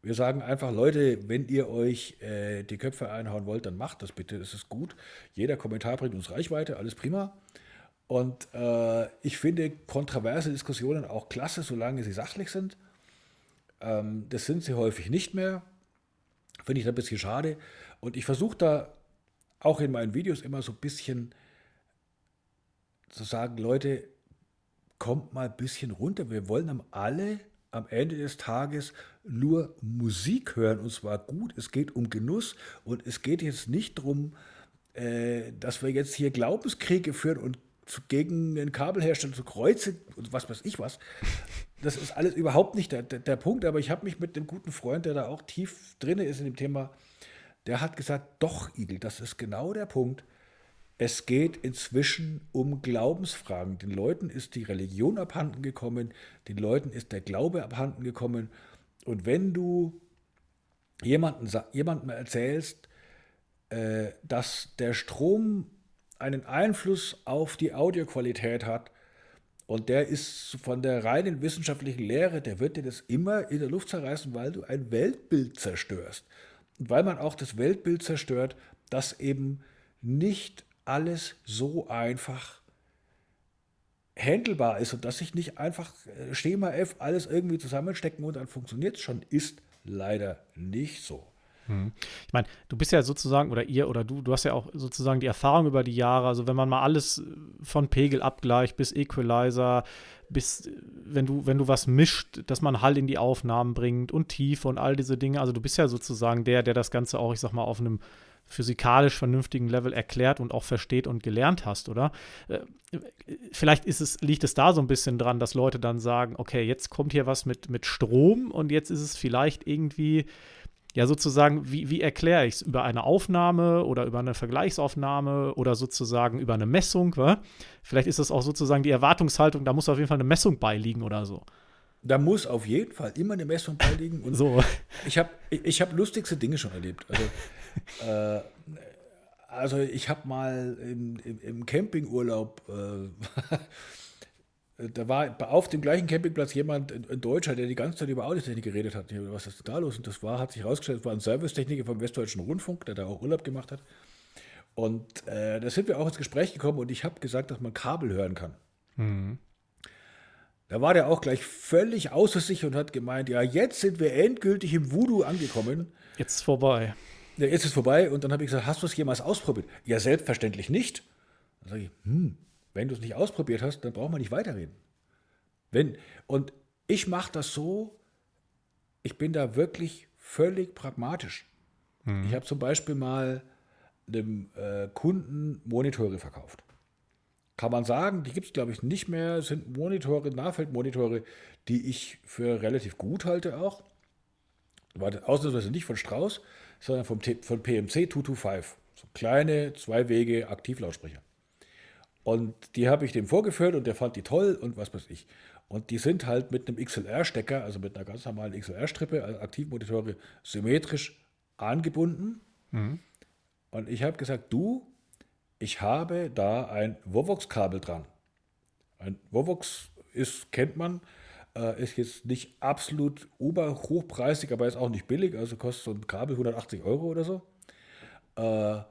Wir sagen einfach, Leute, wenn ihr euch äh, die Köpfe einhauen wollt, dann macht das bitte, das ist gut. Jeder Kommentar bringt uns Reichweite, alles prima. Und äh, ich finde kontroverse Diskussionen auch klasse, solange sie sachlich sind. Ähm, das sind sie häufig nicht mehr. Finde ich ein bisschen schade. Und ich versuche da auch in meinen Videos immer so ein bisschen zu sagen, Leute, kommt mal ein bisschen runter. Wir wollen alle am Ende des Tages nur Musik hören und zwar gut. Es geht um Genuss und es geht jetzt nicht darum, äh, dass wir jetzt hier Glaubenskriege führen und gegen den Kabelhersteller zu kreuzen und was weiß ich was. Das ist alles überhaupt nicht der, der, der Punkt, aber ich habe mich mit dem guten Freund, der da auch tief drin ist in dem Thema, der hat gesagt, doch, Igel, das ist genau der Punkt. Es geht inzwischen um Glaubensfragen. Den Leuten ist die Religion abhanden gekommen, den Leuten ist der Glaube abhanden gekommen. Und wenn du jemanden, jemandem erzählst, äh, dass der Strom einen Einfluss auf die Audioqualität hat, und der ist von der reinen wissenschaftlichen Lehre, der wird dir das immer in der Luft zerreißen, weil du ein Weltbild zerstörst. Weil man auch das Weltbild zerstört, dass eben nicht alles so einfach handelbar ist und dass ich nicht einfach äh, Schema F alles irgendwie zusammenstecken und dann funktioniert es schon, ist leider nicht so. Hm. Ich meine, du bist ja sozusagen, oder ihr oder du, du hast ja auch sozusagen die Erfahrung über die Jahre. Also, wenn man mal alles von Pegelabgleich bis Equalizer, bis, wenn du, wenn du was mischt, dass man Hall in die Aufnahmen bringt und Tiefe und all diese Dinge. Also, du bist ja sozusagen der, der das Ganze auch, ich sag mal, auf einem physikalisch vernünftigen Level erklärt und auch versteht und gelernt hast, oder? Äh, vielleicht ist es, liegt es da so ein bisschen dran, dass Leute dann sagen, okay, jetzt kommt hier was mit, mit Strom und jetzt ist es vielleicht irgendwie ja sozusagen, wie, wie erkläre ich es? Über eine Aufnahme oder über eine Vergleichsaufnahme oder sozusagen über eine Messung? Wa? Vielleicht ist das auch sozusagen die Erwartungshaltung, da muss auf jeden Fall eine Messung beiliegen oder so. Da muss auf jeden Fall immer eine Messung beiliegen. Und so. Ich habe ich hab lustigste Dinge schon erlebt. Also, äh, also ich habe mal im, im, im Campingurlaub äh, da war auf dem gleichen Campingplatz jemand, ein Deutscher, der die ganze Zeit über Audiotechnik geredet hat. Was ist da los? Und das war, hat sich herausgestellt, war ein Servicetechniker vom Westdeutschen Rundfunk, der da auch Urlaub gemacht hat. Und äh, da sind wir auch ins Gespräch gekommen und ich habe gesagt, dass man Kabel hören kann. Mhm. Da war der auch gleich völlig außer sich und hat gemeint, ja, jetzt sind wir endgültig im Voodoo angekommen. Jetzt ist vorbei. Ja, jetzt ist vorbei. Und dann habe ich gesagt, hast du es jemals ausprobiert? Ja, selbstverständlich nicht. Dann sage ich, hm, wenn du es nicht ausprobiert hast, dann braucht man nicht weiterreden. Wenn, und ich mache das so, ich bin da wirklich völlig pragmatisch. Mhm. Ich habe zum Beispiel mal einem äh, Kunden Monitore verkauft. Kann man sagen, die gibt es, glaube ich, nicht mehr, sind Monitore, Nahfeldmonitore, die ich für relativ gut halte auch. War ausnahmsweise nicht von Strauß, sondern vom, von PMC 225. So kleine, zwei Wege Aktivlautsprecher. Und die habe ich dem vorgeführt und der fand die toll und was weiß ich. Und die sind halt mit einem XLR-Stecker, also mit einer ganz normalen XLR-Strippe, also Aktivmonitore, symmetrisch angebunden. Mhm. Und ich habe gesagt, du, ich habe da ein Vovox-Kabel dran. Ein Vovox ist, kennt man, äh, ist jetzt nicht absolut oberhochpreisig, aber ist auch nicht billig, also kostet so ein Kabel 180 Euro oder so. Äh,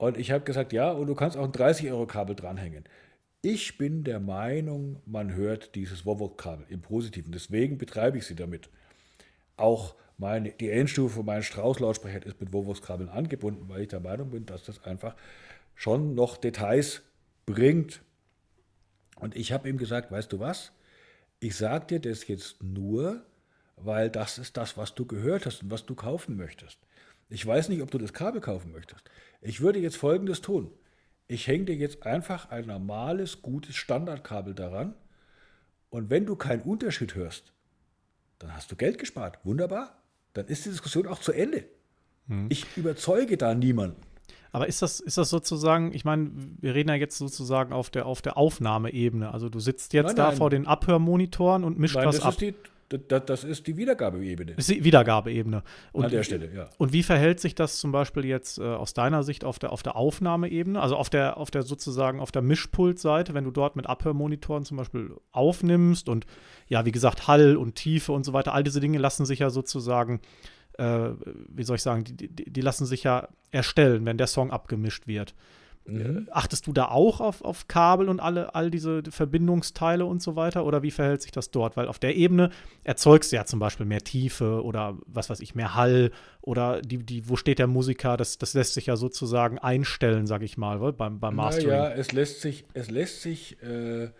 und ich habe gesagt, ja, und du kannst auch ein 30-Euro-Kabel dranhängen. Ich bin der Meinung, man hört dieses Vovox-Kabel im Positiven. Deswegen betreibe ich sie damit. Auch meine, die Endstufe von meinen Strauß-Lautsprechern ist mit Vovox-Kabeln angebunden, weil ich der Meinung bin, dass das einfach schon noch Details bringt. Und ich habe ihm gesagt, weißt du was? Ich sage dir das jetzt nur, weil das ist das, was du gehört hast und was du kaufen möchtest. Ich weiß nicht, ob du das Kabel kaufen möchtest. Ich würde jetzt Folgendes tun. Ich hänge dir jetzt einfach ein normales, gutes Standardkabel daran. Und wenn du keinen Unterschied hörst, dann hast du Geld gespart. Wunderbar. Dann ist die Diskussion auch zu Ende. Hm. Ich überzeuge da niemanden. Aber ist das, ist das sozusagen, ich meine, wir reden ja jetzt sozusagen auf der, auf der Aufnahmeebene. Also du sitzt jetzt nein, da nein. vor den Abhörmonitoren und mischst nein, was das ab. Ist die, das, das ist die Wiedergabeebene. Ist die Wiedergabeebene. Und, An der Stelle, ja. Und wie verhält sich das zum Beispiel jetzt äh, aus deiner Sicht auf der, auf der Aufnahmeebene, also auf der, auf der sozusagen auf der Mischpultseite, wenn du dort mit Abhörmonitoren zum Beispiel aufnimmst und ja, wie gesagt, Hall und Tiefe und so weiter, all diese Dinge lassen sich ja sozusagen, äh, wie soll ich sagen, die, die, die lassen sich ja erstellen, wenn der Song abgemischt wird. Mhm. Achtest du da auch auf, auf Kabel und alle, all diese Verbindungsteile und so weiter? Oder wie verhält sich das dort? Weil auf der Ebene erzeugst du ja zum Beispiel mehr Tiefe oder was weiß ich, mehr Hall oder die, die, wo steht der Musiker? Das, das lässt sich ja sozusagen einstellen, sag ich mal, beim, beim Mastering. Ja, es lässt sich, es lässt sich, äh,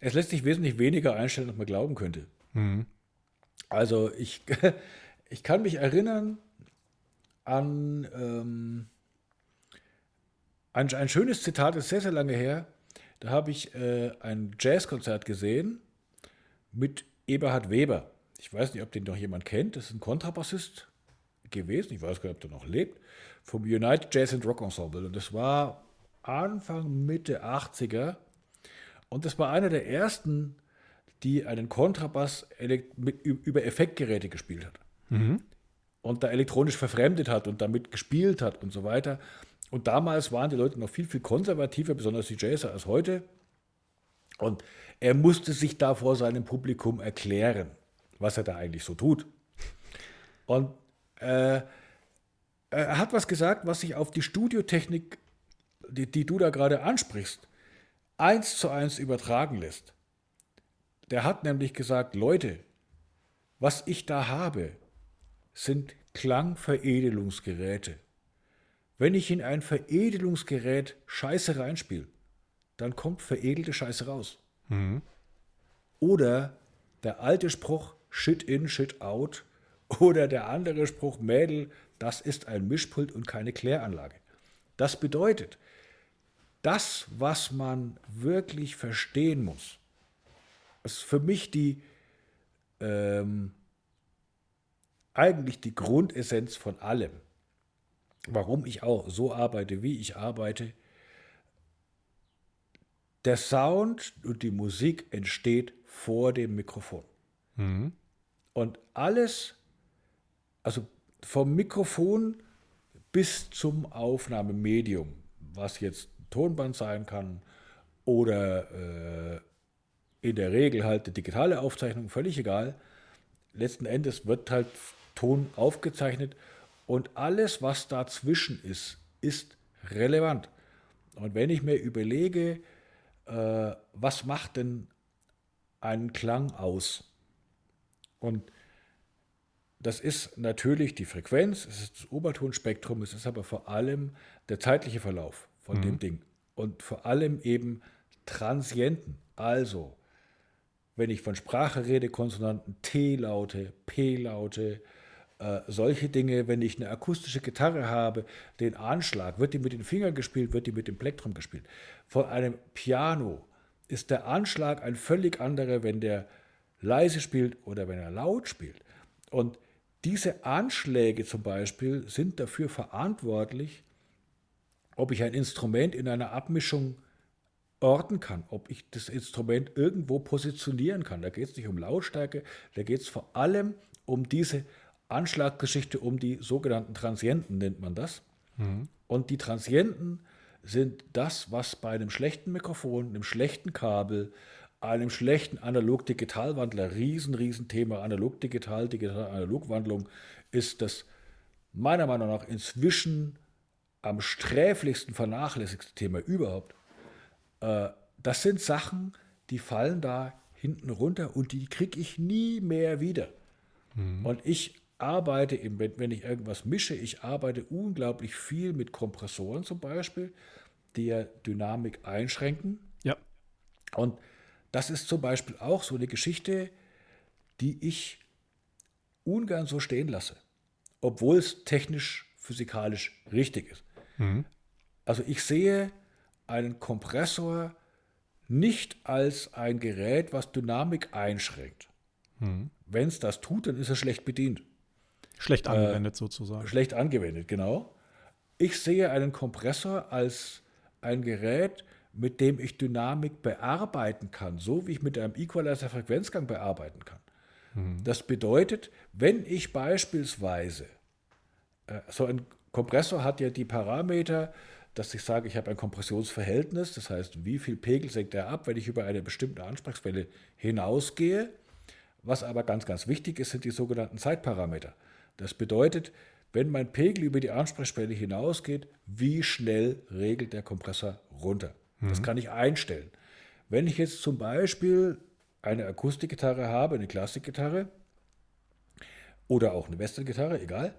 es lässt sich wesentlich weniger einstellen, als man glauben könnte. Mhm. Also ich, ich kann mich erinnern an ähm, ein, ein schönes Zitat ist sehr, sehr lange her. Da habe ich äh, ein Jazzkonzert gesehen mit Eberhard Weber. Ich weiß nicht, ob den noch jemand kennt. Das ist ein Kontrabassist gewesen. Ich weiß gar nicht, ob der noch lebt. Vom United Jazz and Rock Ensemble. Und das war Anfang, Mitte 80er. Und das war einer der ersten, die einen Kontrabass mit, über Effektgeräte gespielt hat. Mhm. Und da elektronisch verfremdet hat und damit gespielt hat und so weiter. Und damals waren die Leute noch viel, viel konservativer, besonders die Jazzer, als heute. Und er musste sich da vor seinem Publikum erklären, was er da eigentlich so tut. Und äh, er hat was gesagt, was sich auf die Studiotechnik, die, die du da gerade ansprichst, eins zu eins übertragen lässt. Der hat nämlich gesagt, Leute, was ich da habe, sind Klangveredelungsgeräte. Wenn ich in ein Veredelungsgerät Scheiße reinspiele, dann kommt veredelte Scheiße raus. Mhm. Oder der alte Spruch Shit in, Shit out. Oder der andere Spruch Mädel, das ist ein Mischpult und keine Kläranlage. Das bedeutet, das, was man wirklich verstehen muss, ist für mich die ähm, eigentlich die Grundessenz von allem. Warum ich auch so arbeite, wie ich arbeite. Der Sound und die Musik entsteht vor dem Mikrofon. Mhm. Und alles, also vom Mikrofon bis zum Aufnahmemedium, was jetzt Tonband sein kann oder äh, in der Regel halt eine digitale Aufzeichnung, völlig egal. Letzten Endes wird halt Ton aufgezeichnet und alles, was dazwischen ist, ist relevant. Und wenn ich mir überlege, äh, was macht denn einen Klang aus? Und das ist natürlich die Frequenz, es ist das Obertonspektrum, es ist aber vor allem der zeitliche Verlauf von mhm. dem Ding. Und vor allem eben Transienten. Also, wenn ich von Sprache rede, Konsonanten T-Laute, P-Laute, äh, solche Dinge, wenn ich eine akustische Gitarre habe, den Anschlag, wird die mit den Fingern gespielt, wird die mit dem Plektrum gespielt. Von einem Piano ist der Anschlag ein völlig anderer, wenn der leise spielt oder wenn er laut spielt. Und diese Anschläge zum Beispiel sind dafür verantwortlich, ob ich ein Instrument in einer Abmischung orten kann, ob ich das Instrument irgendwo positionieren kann. Da geht es nicht um Lautstärke, da geht es vor allem um diese Anschlaggeschichte, um die sogenannten Transienten nennt man das. Mhm. Und die Transienten sind das, was bei einem schlechten Mikrofon, einem schlechten Kabel, einem schlechten Analog-Digital-Wandler, riesen, riesen Thema, Analog-Digital, Digital-Analog-Wandlung, ist das meiner Meinung nach inzwischen am sträflichsten vernachlässigste Thema überhaupt. Äh, das sind Sachen, die fallen da hinten runter und die kriege ich nie mehr wieder. Mhm. Und ich arbeite, im, wenn ich irgendwas mische, ich arbeite unglaublich viel mit Kompressoren zum Beispiel, die ja Dynamik einschränken. Ja. Und das ist zum Beispiel auch so eine Geschichte, die ich ungern so stehen lasse, obwohl es technisch, physikalisch richtig ist. Mhm. Also ich sehe einen Kompressor nicht als ein Gerät, was Dynamik einschränkt. Mhm. Wenn es das tut, dann ist er schlecht bedient. Schlecht äh, angewendet äh, sozusagen. Schlecht angewendet, genau. Ich sehe einen Kompressor als ein Gerät, mit dem ich Dynamik bearbeiten kann, so wie ich mit einem Equalizer Frequenzgang bearbeiten kann. Mhm. Das bedeutet, wenn ich beispielsweise, äh, so ein Kompressor hat ja die Parameter, dass ich sage, ich habe ein Kompressionsverhältnis, das heißt, wie viel Pegel senkt er ab, wenn ich über eine bestimmte Ansprechquelle hinausgehe. Was aber ganz, ganz wichtig ist, sind die sogenannten Zeitparameter. Das bedeutet, wenn mein Pegel über die Ansprechschwelle hinausgeht, wie schnell regelt der Kompressor runter. Das mhm. kann ich einstellen. Wenn ich jetzt zum Beispiel eine Akustikgitarre habe, eine Klassikgitarre oder auch eine Westerngitarre, egal,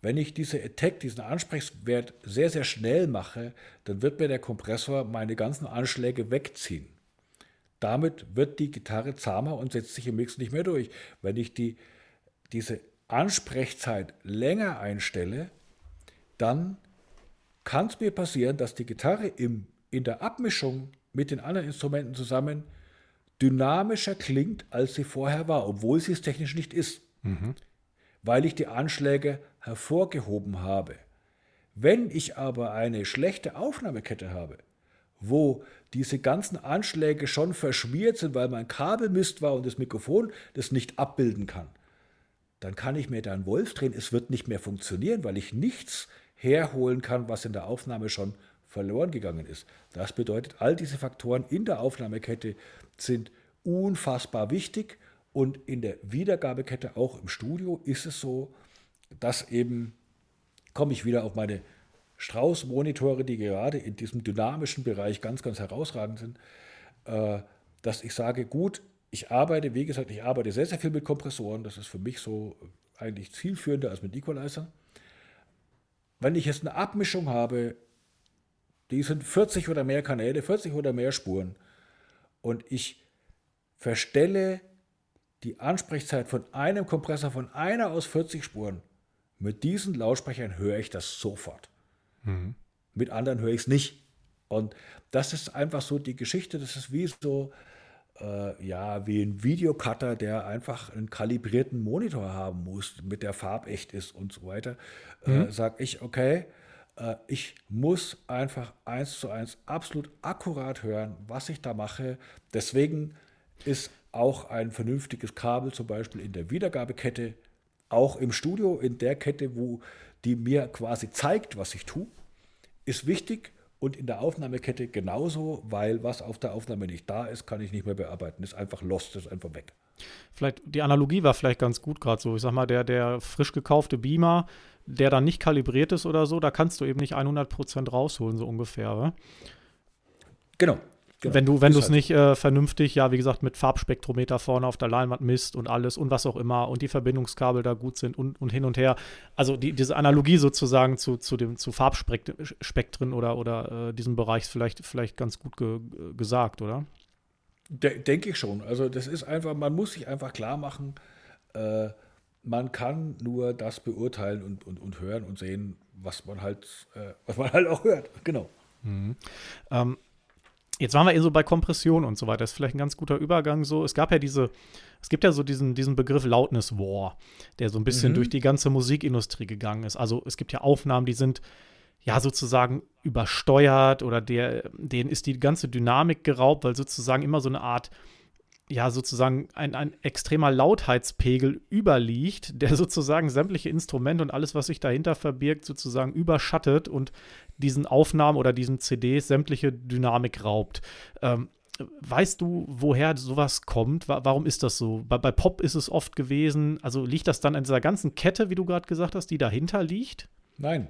wenn ich diese Attack, diesen Ansprechwert sehr, sehr schnell mache, dann wird mir der Kompressor meine ganzen Anschläge wegziehen. Damit wird die Gitarre zahmer und setzt sich im Mix nicht mehr durch. Wenn ich die, diese Ansprechzeit länger einstelle, dann kann es mir passieren, dass die Gitarre im in der Abmischung mit den anderen Instrumenten zusammen dynamischer klingt, als sie vorher war, obwohl sie es technisch nicht ist, mhm. weil ich die Anschläge hervorgehoben habe. Wenn ich aber eine schlechte Aufnahmekette habe, wo diese ganzen Anschläge schon verschmiert sind, weil mein Kabel Mist war und das Mikrofon das nicht abbilden kann, dann kann ich mir da einen Wolf drehen. Es wird nicht mehr funktionieren, weil ich nichts herholen kann, was in der Aufnahme schon verloren gegangen ist. Das bedeutet, all diese Faktoren in der Aufnahmekette sind unfassbar wichtig und in der Wiedergabekette, auch im Studio, ist es so, dass eben, komme ich wieder auf meine Strauß-Monitore, die gerade in diesem dynamischen Bereich ganz, ganz herausragend sind, äh, dass ich sage, gut, ich arbeite, wie gesagt, ich arbeite sehr, sehr viel mit Kompressoren. Das ist für mich so eigentlich zielführender als mit Equalizer. Wenn ich jetzt eine Abmischung habe, die sind 40 oder mehr Kanäle, 40 oder mehr Spuren, und ich verstelle die Ansprechzeit von einem Kompressor von einer aus 40 Spuren, mit diesen Lautsprechern höre ich das sofort. Mhm. Mit anderen höre ich es nicht. Und das ist einfach so die Geschichte, das ist wie so, äh, ja, wie ein Videocutter, der einfach einen kalibrierten Monitor haben muss, mit der farbecht ist und so weiter. Äh, mhm. Äh, Sage ich, okay, äh, ich muss einfach eins zu eins absolut akkurat hören, was ich da mache. Deswegen ist auch ein vernünftiges Kabel zum Beispiel in der Wiedergabekette, auch im Studio, in der Kette, wo die mir quasi zeigt, was ich tue, ist wichtig und in der Aufnahmekette genauso, weil was auf der Aufnahme nicht da ist, kann ich nicht mehr bearbeiten. Ist einfach lost, ist einfach weg. Vielleicht, die Analogie war vielleicht ganz gut gerade so. Ich sag mal, der, der frisch gekaufte Beamer, der dann nicht kalibriert ist oder so, da kannst du eben nicht 100% rausholen, so ungefähr. Oder? Genau, Genau. Wenn du wenn es halt nicht äh, vernünftig, ja, wie gesagt, mit Farbspektrometer vorne auf der Leinwand misst und alles und was auch immer und die Verbindungskabel da gut sind und, und hin und her. Also die, diese Analogie sozusagen zu, zu dem zu Farbspektren oder, oder äh, diesem Bereich ist vielleicht, vielleicht ganz gut ge gesagt, oder? De Denke ich schon. Also das ist einfach, man muss sich einfach klar machen, äh, man kann nur das beurteilen und, und, und hören und sehen, was man halt, äh, was man halt auch hört. Genau. Mhm. Ähm, Jetzt waren wir eben so bei Kompression und so weiter. Das ist vielleicht ein ganz guter Übergang so. Es gab ja diese, es gibt ja so diesen, diesen Begriff Loudness War, der so ein bisschen mhm. durch die ganze Musikindustrie gegangen ist. Also es gibt ja Aufnahmen, die sind ja sozusagen übersteuert oder der, denen ist die ganze Dynamik geraubt, weil sozusagen immer so eine Art ja sozusagen ein, ein extremer Lautheitspegel überliegt, der sozusagen sämtliche Instrumente und alles, was sich dahinter verbirgt, sozusagen überschattet und diesen Aufnahmen oder diesen CDs sämtliche Dynamik raubt. Ähm, weißt du, woher sowas kommt? Warum ist das so? Bei, bei, Pop ist es oft gewesen. Also liegt das dann an dieser ganzen Kette, wie du gerade gesagt hast, die dahinter liegt? Nein.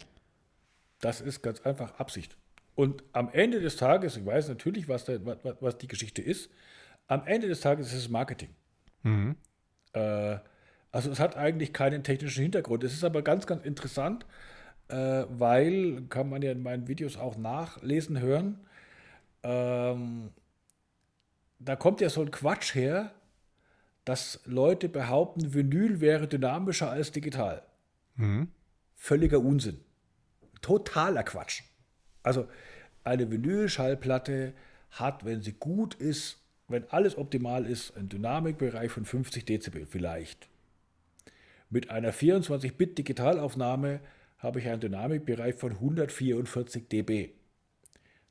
Das ist ganz einfach Absicht. Und am Ende des Tages, ich weiß natürlich, was, da, was, was die Geschichte ist, am Ende des Tages ist es Marketing. Mhm. Äh, also es hat eigentlich keinen technischen Hintergrund. Es ist aber ganz, ganz interessant, äh, weil, kann man ja in meinen Videos auch nachlesen, hören, ähm, da kommt ja so ein Quatsch her, dass Leute behaupten, Vinyl wäre dynamischer als digital. Mhm. Völliger Unsinn. Totaler Quatsch. Also eine Vinyl-Schallplatte hat, wenn sie gut ist, wenn alles optimal ist, einen Dynamikbereich von 50 Dezibel vielleicht. Mit einer 24-Bit-Digitalaufnahme habe ich einen Dynamikbereich von 144 dB.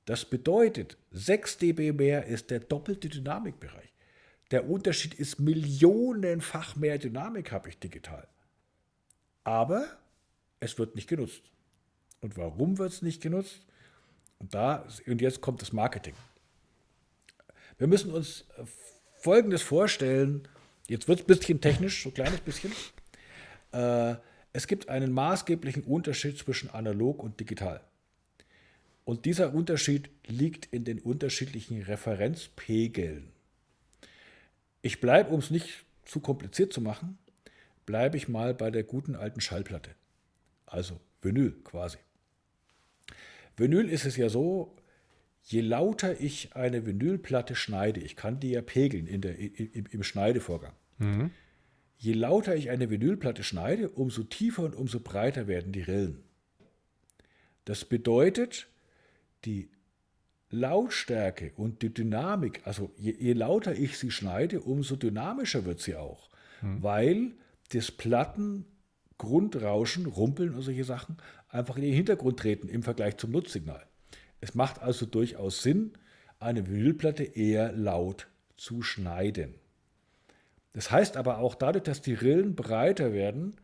Das bedeutet, 6 dB mehr ist der doppelte Dynamikbereich. Der Unterschied ist millionenfach mehr Dynamik habe ich digital. Aber es wird nicht genutzt. Und warum wird es nicht genutzt? Und, da, und jetzt kommt das Marketing. Wir müssen uns Folgendes vorstellen. Jetzt wird es ein bisschen technisch, so ein kleines bisschen. Äh, es gibt einen maßgeblichen Unterschied zwischen analog und digital. Und dieser Unterschied liegt in den unterschiedlichen Referenzpegeln. Ich bleibe, um es nicht zu kompliziert zu machen, bleibe ich mal bei der guten alten Schallplatte. Also Vinyl quasi. Vinyl ist es ja so, je lauter ich eine Vinylplatte schneide, ich kann die ja pegeln in der, im, im Schneidevorgang. Mhm. Je lauter ich eine Vinylplatte schneide, umso tiefer und umso breiter werden die Rillen. Das bedeutet, die Lautstärke und die Dynamik, also je, je lauter ich sie schneide, umso dynamischer wird sie auch, hm. weil das Plattenpaar Grundrauschen, Rumpeln und solche Sachen einfach in den Hintergrund treten im Vergleich zum Nutzsignal. Es macht also durchaus Sinn, eine Vinylplatte eher laut zu schneiden. Das heißt aber auch dadurch, dass die Rillen breiter werden,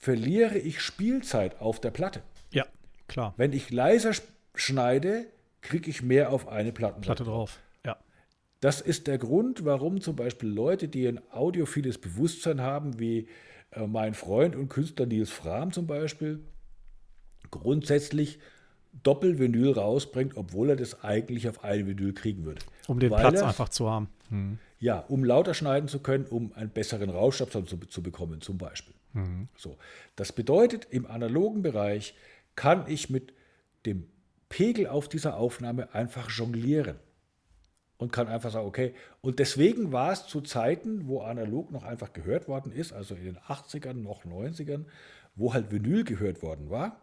verliere ich Spielzeit auf der Platte. Ja, klar. Wenn ich leiser schneide, kriege ich mehr auf eine Plattenseite. Platte drauf. Ja. Das ist der Grund, warum zum Beispiel Leute, die ein audiophiles Bewusstsein haben, wie äh, mein Freund und Künstler Nils Fram zum Beispiel, grundsätzlich Doppelvinyl rausbringt, obwohl er das eigentlich auf ein Vinyl kriegen würde. Um den Weil Platz er- einfach zu haben. Hm. Ja, um lauter schneiden zu können, um einen besseren Rauschabstand zu, zu bekommen, zum Beispiel. So. Das bedeutet, im analogen Bereich kann ich mit dem Pegel auf dieser Aufnahme einfach jonglieren. Und kann einfach sagen, okay. Und deswegen war es zu Zeiten, wo analog noch einfach gehört worden ist, also in den 80ern, noch 90ern, wo halt Vinyl gehört worden war,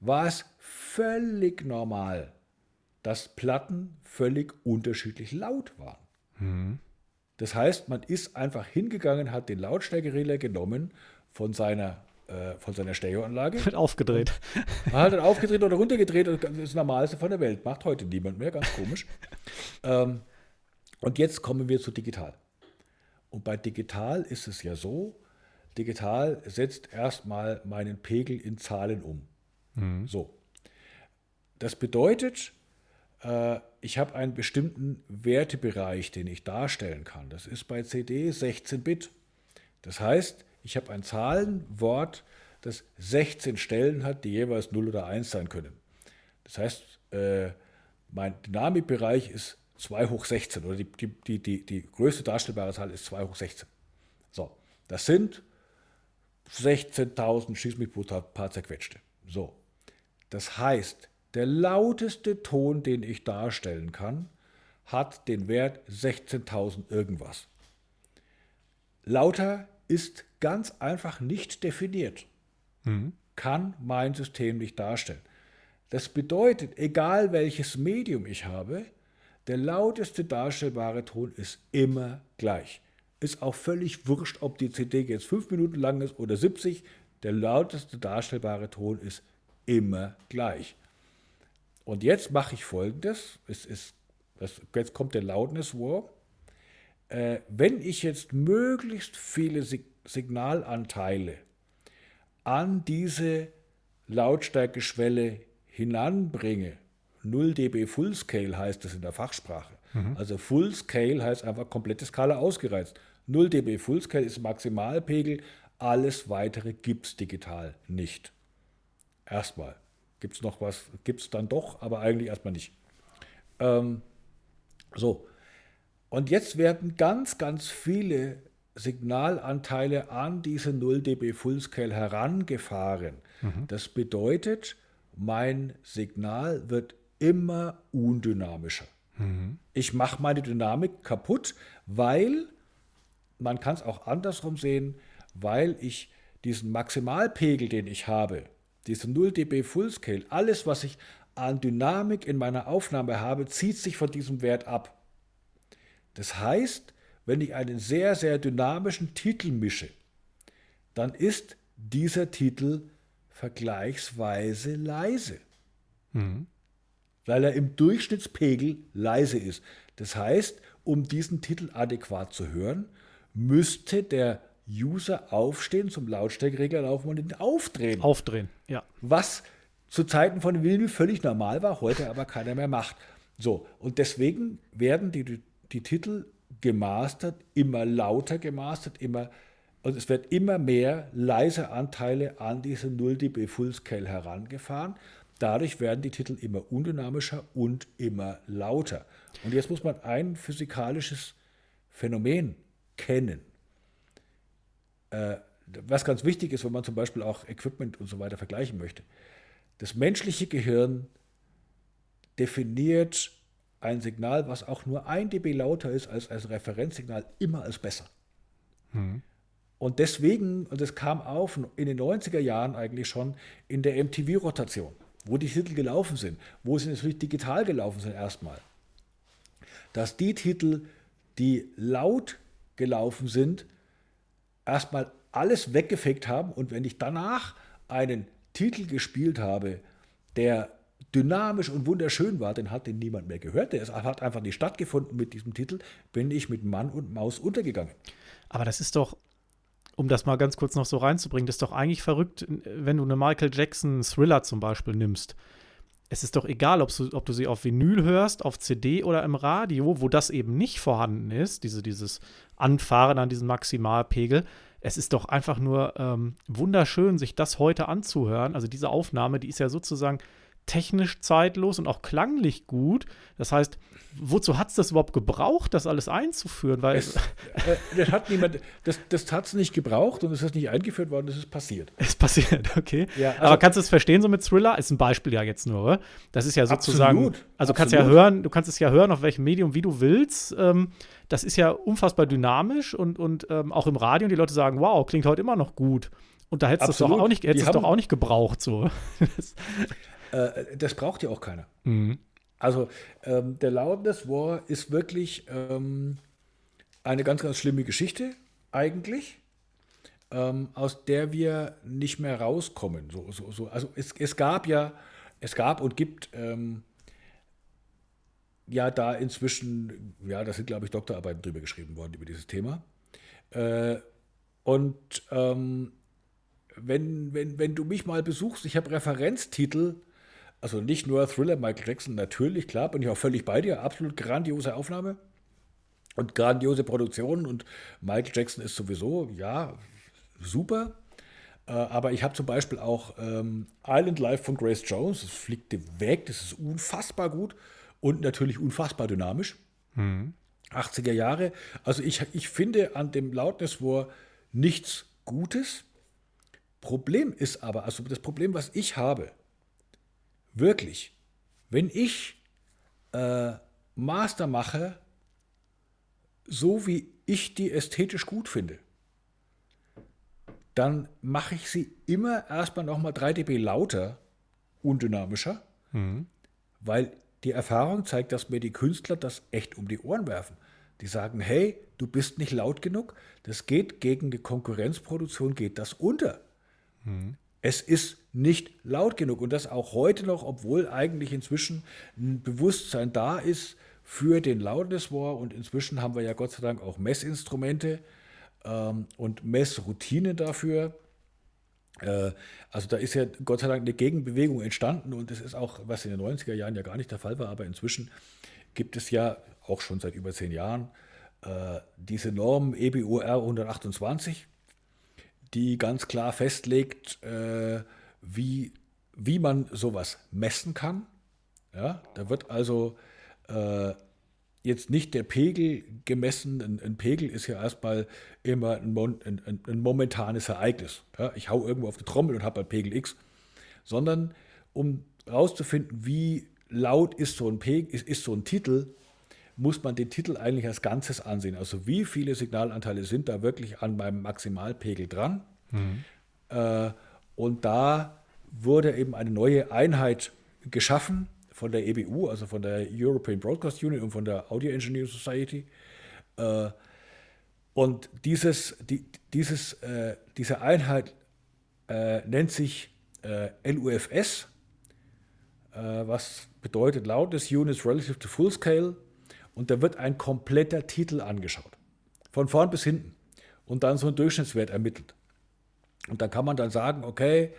war es völlig normal, dass Platten völlig unterschiedlich laut waren. Das heißt, man ist einfach hingegangen, hat den Lautstärkeregler genommen von seiner, äh, von seiner Stereoanlage, Wird aufgedreht. hat dann aufgedreht oder runtergedreht. Das ist das Normalste von der Welt. Macht heute niemand mehr, ganz komisch. ähm, und jetzt kommen wir zu digital. Und bei digital ist es ja so, digital setzt erstmal meinen Pegel in Zahlen um. So. Das bedeutet, äh, ich habe einen bestimmten Wertebereich, den ich darstellen kann. Das ist bei CD 16 Bit. Das heißt, ich habe ein Zahlenwort, das 16 Stellen hat, die jeweils 0 oder 1 sein können. Das heißt, äh, mein Dynamikbereich ist 2 hoch 16 oder die, die, die, die, größte darstellbare Zahl ist 2 hoch 16. So, das sind 16.000, schieß mich paar zerquetschte. So, das heißt, der lauteste Ton, den ich darstellen kann, hat den Wert 16.000 irgendwas. Lauter ist ganz einfach nicht definiert. Kann mein System nicht darstellen. Das bedeutet, egal welches Medium ich habe, der lauteste darstellbare Ton ist immer gleich. Ist auch völlig wurscht, ob die CD jetzt fünf Minuten lang ist oder 70. Der lauteste darstellbare Ton ist immer gleich. Und jetzt mache ich folgendes: es ist, das, Jetzt kommt der Loudness War. Äh, wenn ich jetzt möglichst viele Sig Signalanteile an diese Lautstärkeschwelle hinanbringe, 0 dB Full Scale heißt es in der Fachsprache. Also Full Scale heißt einfach komplette Skala ausgereizt. 0 dB Full Scale ist Maximalpegel, alles weitere gibt es digital nicht. Erstmal. Gibt es noch was? Gibt es dann doch, aber eigentlich erstmal nicht. Ähm, so. Und jetzt werden ganz, ganz viele Signalanteile an diese 0 dB Full Scale herangefahren. Das bedeutet, mein Signal wird immer undynamischer. Ich mache meine Dynamik kaputt, weil, man kann es auch andersrum sehen, weil ich diesen Maximalpegel, den ich habe, diese 0 dB Full Scale, alles, was ich an Dynamik in meiner Aufnahme habe, zieht sich von diesem Wert ab. Das heißt, wenn ich einen sehr, sehr dynamischen Titel mische, dann ist dieser Titel vergleichsweise leise. Weil er im Durchschnittspegel leise ist. Das heißt, um diesen Titel adäquat zu hören, müsste der User aufstehen, zum Lautstärkeregler laufen und ihn aufdrehen. Aufdrehen, ja. Was zu Zeiten von Vinyl völlig normal war, heute aber keiner mehr macht. So, und deswegen werden die, die, die Titel gemastert, immer lauter gemastert, immer, und es wird immer mehr leise Anteile an diese 0 dB Full Scale herangefahren. Dadurch werden die Titel immer undynamischer und immer lauter. Und jetzt muss man ein physikalisches Phänomen kennen. Äh, was ganz wichtig ist, wenn man zum Beispiel auch Equipment und so weiter vergleichen möchte. Das menschliche Gehirn definiert ein Signal, was auch nur ein dB lauter ist als als Referenzsignal, immer als besser. Und deswegen, und das kam auf in den 90er Jahren eigentlich schon in der MTV-Rotation, wo die Titel gelaufen sind, wo sie natürlich digital gelaufen sind erstmal, dass die Titel, die laut gelaufen sind, erstmal alles weggefegt haben und wenn ich danach einen Titel gespielt habe, der dynamisch und wunderschön war, den hat den niemand mehr gehört. Der hat einfach nicht stattgefunden mit diesem Titel, bin ich mit Mann und Maus untergegangen. Aber das ist doch, um das mal ganz kurz noch so reinzubringen, das ist doch eigentlich verrückt, wenn du eine Michael Jackson Thriller zum Beispiel nimmst. Es ist doch egal, ob du, ob du sie auf Vinyl hörst, auf CD oder im Radio, wo das eben nicht vorhanden ist, diese, dieses Anfahren an diesen Maximalpegel. Es ist doch einfach nur ähm, wunderschön, sich das heute anzuhören. Also diese Aufnahme, die ist ja sozusagen technisch zeitlos und auch klanglich gut. Das heißt, wozu hat es das überhaupt gebraucht, das alles einzuführen? Weil es, äh, das hat niemand, das, das hat es nicht gebraucht und es ist nicht eingeführt worden, es ist passiert. Es ist passiert, okay. Ja, also, Aber kannst du es verstehen so mit Thriller? Ist ein Beispiel ja jetzt nur, oder? Das ist ja sozusagen, absolut, also kannst ja hören, du kannst es ja hören, auf welchem Medium, wie du willst. Ähm, das ist ja unfassbar dynamisch und, und ähm, auch im Radio und die Leute sagen, wow, klingt heute immer noch gut. Und da hättest du es doch auch nicht, hättest doch auch nicht gebraucht, so. Äh, das braucht ja auch keiner. Mhm. Also ähm, der Loudness War ist wirklich ähm, eine ganz, ganz schlimme Geschichte eigentlich, ähm, aus der wir nicht mehr rauskommen. So, so, so. Also es, es gab ja, es gab und gibt ähm, ja da inzwischen, ja, da sind, glaube ich, Doktorarbeiten drüber geschrieben worden über dieses Thema. Äh, und ähm, wenn, wenn, wenn du mich mal besuchst, ich habe Referenztitel also nicht nur Thriller Michael Jackson, natürlich, klar, bin ich auch völlig bei dir. Absolut grandiose Aufnahme und grandiose Produktion. Und Michael Jackson ist sowieso, ja, super. Äh, aber ich habe zum Beispiel auch ähm, Island Life von Grace Jones. Das fliegt weg, das ist unfassbar gut und natürlich unfassbar dynamisch. Mhm. 80er Jahre. Also ich, ich finde an dem Loudness War nichts Gutes. Problem ist aber, also das Problem, was ich habe, Wirklich. Wenn ich äh, Master mache, so wie ich die ästhetisch gut finde, dann mache ich sie immer erstmal nochmal 3 dB lauter, undynamischer, mhm. weil die Erfahrung zeigt, dass mir die Künstler das echt um die Ohren werfen. Die sagen, hey, du bist nicht laut genug, das geht gegen die Konkurrenzproduktion, geht das unter. Mhm. Es ist nicht laut genug. Und das auch heute noch, obwohl eigentlich inzwischen ein Bewusstsein da ist für den Loudness War und inzwischen haben wir ja Gott sei Dank auch Messinstrumente ähm, und Messroutine dafür. Äh, also da ist ja Gott sei Dank eine Gegenbewegung entstanden. Und es ist auch, was in den 90er Jahren ja gar nicht der Fall war, aber inzwischen gibt es ja auch schon seit über zehn Jahren äh, diese Norm EBUR 128 die ganz klar festlegt, äh, wie, wie man sowas messen kann. Ja, da wird also äh, jetzt nicht der Pegel gemessen. Ein, ein Pegel ist ja erstmal immer ein, ein, ein momentanes Ereignis. Ja, ich hau irgendwo auf die Trommel und habe halt Pegel X. Sondern um herauszufinden, wie laut ist so ein Pegel, ist, ist so ein Titel, muss man den Titel eigentlich als Ganzes ansehen. Also wie viele Signalanteile sind da wirklich an meinem Maximalpegel dran? Mhm. Äh, und da wurde eben eine neue Einheit geschaffen von der EBU, also von der European Broadcast Union und von der Audio Engineering Society. Äh, und dieses, die, dieses, äh, diese Einheit äh, nennt sich äh, LUFS, äh, was bedeutet Loudness Units Relative to Full Scale. Und da wird ein kompletter Titel angeschaut. Von vorn bis hinten. Und dann so ein Durchschnittswert ermittelt. Und dann kann man dann sagen, okay,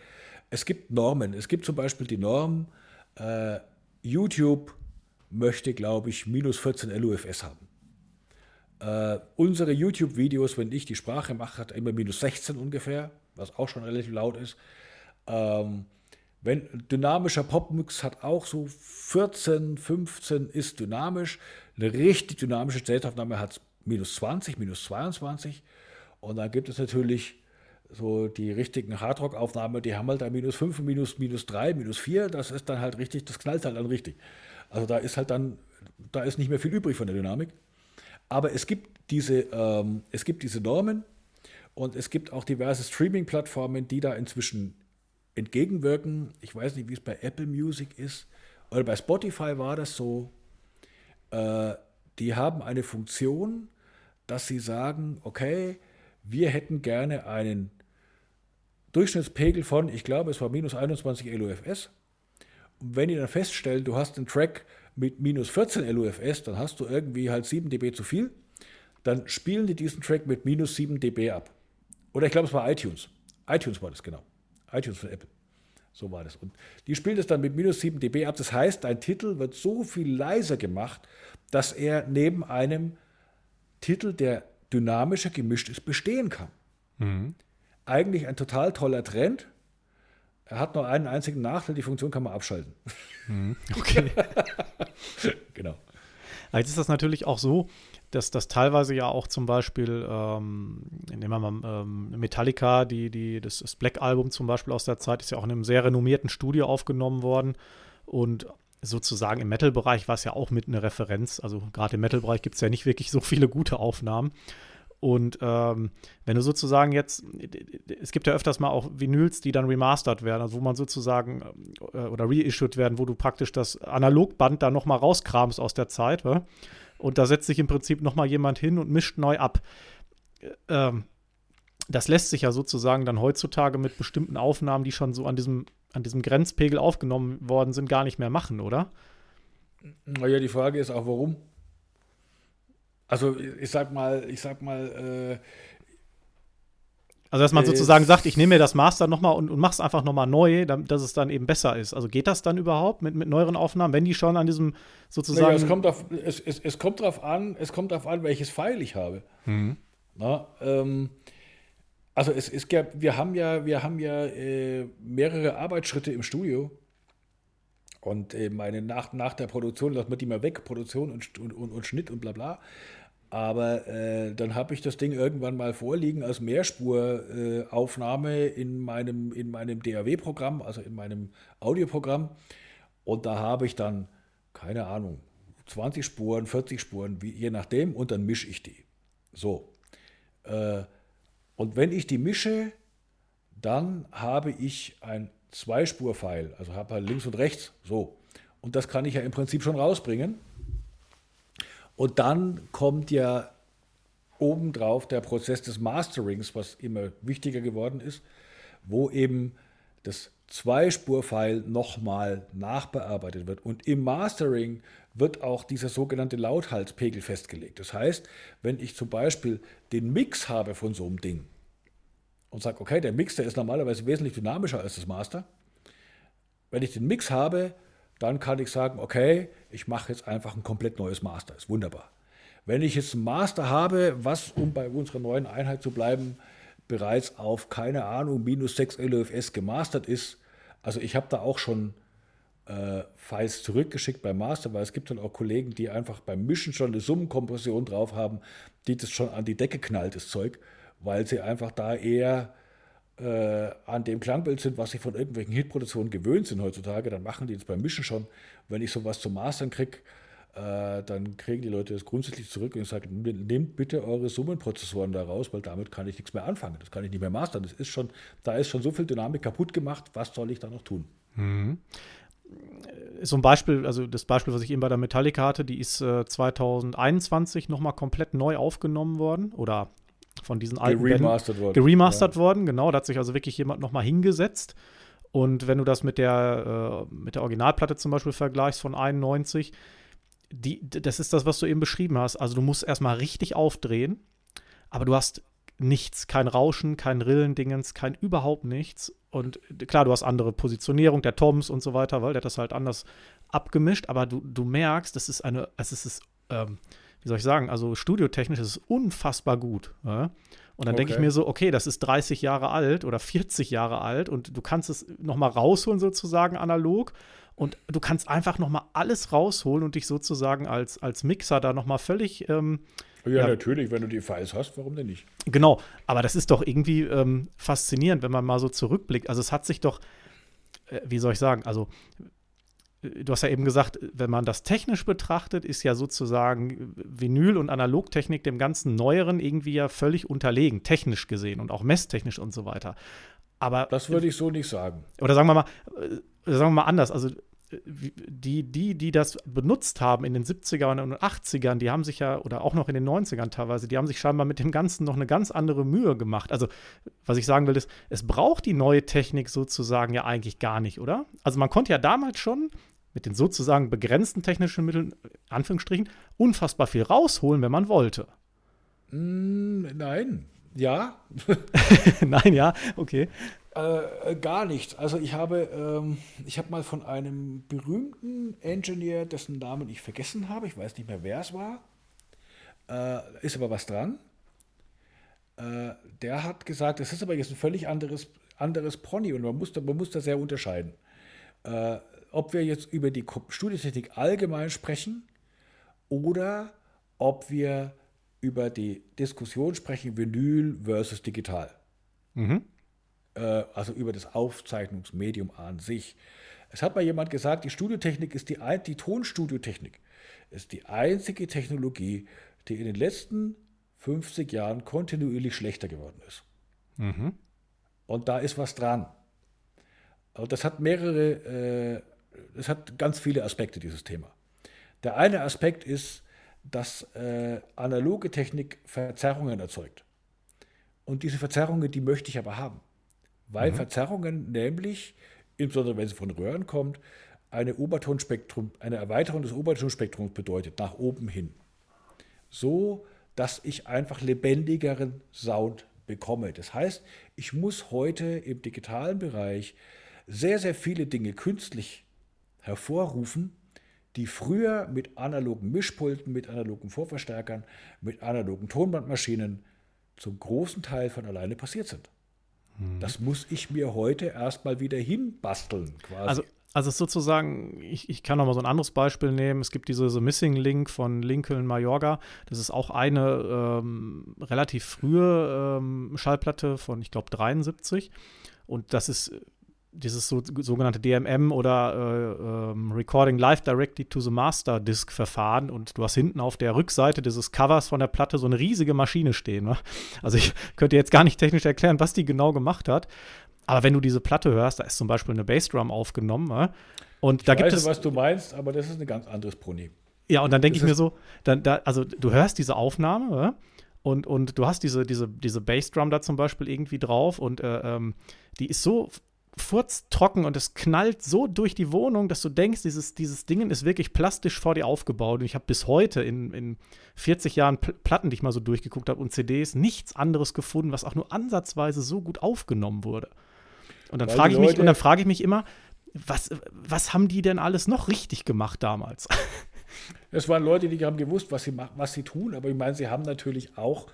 es gibt Normen. Es gibt zum Beispiel die Norm, äh, YouTube möchte, glaube ich, minus 14 LUFS haben. Äh, unsere YouTube-Videos, wenn ich die Sprache mache, hat immer minus 16 ungefähr, was auch schon relativ laut ist. Ähm, wenn dynamischer Popmix hat auch so 14, 15 ist dynamisch. Eine richtig dynamische State-Aufnahme hat minus 20, minus 22. Und dann gibt es natürlich so die richtigen Hardrock-Aufnahmen, die haben halt da minus 5, minus, minus 3, minus 4. Das ist dann halt richtig, das knallt halt dann richtig. Also da ist halt dann, da ist nicht mehr viel übrig von der Dynamik. Aber es gibt diese, ähm, es gibt diese Normen und es gibt auch diverse Streaming-Plattformen, die da inzwischen entgegenwirken. Ich weiß nicht, wie es bei Apple Music ist. Oder bei Spotify war das so. Äh, die haben eine Funktion, dass sie sagen, okay, wir hätten gerne einen Durchschnittspegel von, ich glaube, es war minus 21 LUFS. Und wenn die dann feststellen, du hast einen Track mit minus 14 LUFS, dann hast du irgendwie halt 7 dB zu viel, dann spielen die diesen Track mit minus 7 dB ab. Oder ich glaube, es war iTunes. iTunes war das genau. iTunes von Apple. So war das. Und die spielt es dann mit minus 7 dB ab. Das heißt, dein Titel wird so viel leiser gemacht, dass er neben einem Titel, der dynamischer gemischt ist, bestehen kann. Mhm. Eigentlich ein total toller Trend. Er hat nur einen einzigen Nachteil, die Funktion kann man abschalten. Mhm. Okay. genau. Jetzt ist das natürlich auch so, dass das teilweise ja auch zum Beispiel, ähm, nehmen wir mal ähm, Metallica, die, die, das, das Black-Album zum Beispiel aus der Zeit, ist ja auch in einem sehr renommierten Studio aufgenommen worden. Und sozusagen im Metal-Bereich war es ja auch mit einer Referenz. Also gerade im Metal-Bereich gibt es ja nicht wirklich so viele gute Aufnahmen. Und ähm, wenn du sozusagen jetzt, es gibt ja öfters mal auch Vinyls, die dann remastert werden, also wo man sozusagen äh, oder reissued werden, wo du praktisch das Analogband da nochmal rauskramst aus der Zeit, wa? Und da setzt sich im Prinzip nochmal jemand hin und mischt neu ab. Äh, ähm, das lässt sich ja sozusagen dann heutzutage mit bestimmten Aufnahmen, die schon so an diesem, an diesem Grenzpegel aufgenommen worden sind, gar nicht mehr machen, oder? Naja, die Frage ist auch, warum? Also ich sag mal, ich sag mal, äh, also, dass man äh, sozusagen sagt, ich nehme mir das Master nochmal und, und es einfach nochmal neu, damit, dass es dann eben besser ist. Also geht das dann überhaupt mit, mit neueren Aufnahmen, wenn die schon an diesem sozusagen. Naja, es kommt, auf, es, es, es kommt darauf an, es kommt darauf an, welches Pfeil ich habe. Mhm. Na, ähm, also es ist wir haben ja, wir haben ja äh, mehrere Arbeitsschritte im Studio. Und äh, meine, nach, nach der Produktion lassen wir die mal weg, Produktion und, und, und, Schnitt und bla bla. Aber äh, dann habe ich das Ding irgendwann mal vorliegen als Mehrspuraufnahme äh, in meinem, in meinem DAW-Programm, also in meinem Audioprogramm. Und da habe ich dann, keine Ahnung, 20 Spuren, 40 Spuren, wie, je nachdem, und dann mische ich die. So. Äh, und wenn ich die mische, dann habe ich ein Zweispur-File, also habe halt links und rechts, so. Und das kann ich ja im Prinzip schon rausbringen. Und dann kommt ja obendrauf der Prozess des Masterings, was immer wichtiger geworden ist, wo eben das Zweispur-File nochmal nachbearbeitet wird. Und im Mastering wird auch dieser sogenannte Lauthaltspegel festgelegt. Das heißt, wenn ich zum Beispiel den Mix habe von so einem Ding und sage, okay, der Mix, der ist normalerweise wesentlich dynamischer als das Master. Wenn ich den Mix habe, dann kann ich sagen, okay, ich mache jetzt einfach ein komplett neues Master. Ist wunderbar. Wenn ich jetzt ein Master habe, was, um bei unserer neuen Einheit zu bleiben, bereits auf, keine Ahnung, minus 6 LFS gemastert ist, also ich habe da auch schon äh, Files zurückgeschickt beim Master, weil es gibt dann auch Kollegen, die einfach beim Mischen schon eine Summenkompression drauf haben, die das schon an die Decke knallt, das Zeug, weil sie einfach da eher äh, an dem Klangbild sind, was sie von irgendwelchen Hitproduktionen gewöhnt sind heutzutage, dann machen die das beim Mischen schon. Wenn ich sowas zum Mastern kriege, äh, dann kriegen die Leute das grundsätzlich zurück und ich sage, nehmt bitte eure Summenprozessoren da raus, weil damit kann ich nichts mehr anfangen. Das kann ich nicht mehr mastern. Das ist schon, da ist schon so viel Dynamik kaputt gemacht, was soll ich da noch tun? Mhm. So ein Beispiel, also das Beispiel, was ich eben bei der Metallica hatte, die ist äh, 2021 nochmal komplett neu aufgenommen worden oder von diesen alten geremastert worden. Geremastert ja. worden, genau. Da hat sich also wirklich jemand nochmal hingesetzt. Und wenn du das mit der, äh, mit der Originalplatte zum Beispiel vergleichst von 91, die, das ist das, was du eben beschrieben hast. Also du musst erstmal richtig aufdrehen, aber du hast nichts, kein Rauschen, kein Rillendingens, kein überhaupt nichts. Und klar, du hast andere Positionierung der Toms und so weiter, weil der hat das halt anders abgemischt, aber du, du merkst, das ist eine, es ist, ähm, wie soll ich sagen, also studiotechnisch ist es unfassbar gut. Ja? Und dann okay. denke ich mir so, okay, das ist 30 Jahre alt oder 40 Jahre alt und du kannst es nochmal rausholen sozusagen analog und du kannst einfach nochmal alles rausholen und dich sozusagen als, als Mixer da nochmal völlig ähm, ja, ja, natürlich, wenn du die Files hast, warum denn nicht? Genau, aber das ist doch irgendwie ähm, faszinierend, wenn man mal so zurückblickt. Also es hat sich doch, äh, wie soll ich sagen, also du hast ja eben gesagt, wenn man das technisch betrachtet, ist ja sozusagen Vinyl- und Analogtechnik dem ganzen Neueren irgendwie ja völlig unterlegen, technisch gesehen und auch messtechnisch und so weiter. Aber das würde ich so nicht sagen. Oder sagen wir mal, äh, sagen wir mal anders. Also die, die, die das benutzt haben in den 70ern und 80ern, die haben sich ja, oder auch noch in den 90ern teilweise, die haben sich scheinbar mit dem Ganzen noch eine ganz andere Mühe gemacht. Also, was ich sagen will, ist, es braucht die neue Technik sozusagen ja eigentlich gar nicht, oder? Also, man konnte ja damals schon mit den sozusagen begrenzten technischen Mitteln, Anführungsstrichen, unfassbar viel rausholen, wenn man wollte. Mm, nein, ja. nein, ja, okay. Äh, gar nichts. Also ich habe, ähm, ich habe mal von einem berühmten Engineer, dessen Namen ich vergessen habe, ich weiß nicht mehr, wer es war, äh, ist aber was dran. Äh, der hat gesagt, das ist aber jetzt ein völlig anderes, anderes Pony und man muss, da, man muss da sehr unterscheiden. Ob wir jetzt über die Studiotechnik allgemein sprechen oder ob wir über die Diskussion sprechen, Vinyl versus digital. Mhm äh, also über das Aufzeichnungsmedium an sich. Es hat mal jemand gesagt, die Studiotechnik ist die, die Tonstudiotechnik ist die einzige Technologie, die in den letzten 50 Jahren kontinuierlich schlechter geworden ist. Mhm. Und da ist was dran. Und das hat mehrere, äh, das hat ganz viele Aspekte, dieses Thema. Der eine Aspekt ist, dass äh, analoge Technik Verzerrungen erzeugt. Und diese Verzerrungen, die möchte ich aber haben weil mhm. Verzerrungen nämlich, insbesondere wenn sie von Röhren kommt, eine Obertonspektrum, eine Erweiterung des Obertonspektrums bedeutet, nach oben hin. So, dass ich einfach lebendigeren Sound bekomme. Das heißt, ich muss heute im digitalen Bereich sehr, sehr viele Dinge künstlich hervorrufen, die früher mit analogen Mischpulten, mit analogen Vorverstärkern, mit analogen Tonbandmaschinen zum großen Teil von alleine passiert sind. Mhm. Das muss ich mir heute erstmal wieder hinbasteln, quasi. Also, also sozusagen, ich, ich kann noch mal so ein anderes Beispiel nehmen. Es gibt diese The Missing Link von Lincoln Mayorga. Das ist auch eine ähm, relativ frühe ähm, Schallplatte von, ich glaube, 73. Und das ist dieses so, sogenannte DMM oder äh, ähm, Recording Live Directly to the Master Disk Verfahren und du hast hinten auf der Rückseite dieses Covers von der Platte so eine riesige Maschine stehen. Ne? Also ich könnte jetzt gar nicht technisch erklären, was die genau gemacht hat. Aber wenn du diese Platte hörst, da ist zum Beispiel eine Bassdrum aufgenommen. Ne? Und ich da weiß, gibt es, was du meinst, aber das ist ein ganz anderes Problem. Ja, und dann denke ich mir so, dann, da, also du hörst diese Aufnahme ne? und, und du hast diese, diese, diese Bassdrum da zum Beispiel irgendwie drauf und äh, ähm, die ist so furztrocken und es knallt so durch die Wohnung, dass du denkst, dieses, dieses Ding ist wirklich plastisch vor dir aufgebaut. Und ich habe bis heute in, in 40 Jahren Platten, die ich mal so durchgeguckt habe und CDs, nichts anderes gefunden, was auch nur ansatzweise so gut aufgenommen wurde. Und dann frage ich mich, und dann frage ich mich immer, was, was haben die denn alles noch richtig gemacht damals? Es waren Leute, die haben gewusst, was sie, was sie tun, aber ich meine, sie haben natürlich auch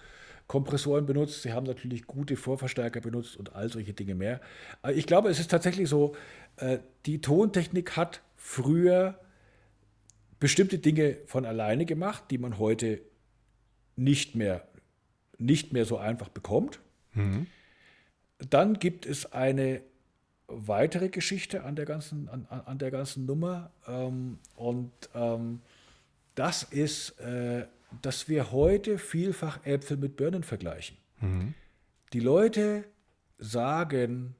Kompressoren benutzt, sie haben natürlich gute Vorverstärker benutzt und all solche Dinge mehr. Ich glaube, es ist tatsächlich so, äh, die Tontechnik hat früher bestimmte Dinge von alleine gemacht, die man heute nicht mehr, nicht mehr so einfach bekommt. Mhm. Dann gibt es eine weitere Geschichte an der ganzen, an, an der ganzen Nummer. Ähm, und ähm, das ist äh, dass wir heute vielfach Äpfel mit Birnen vergleichen. Mhm. Die Leute sagen,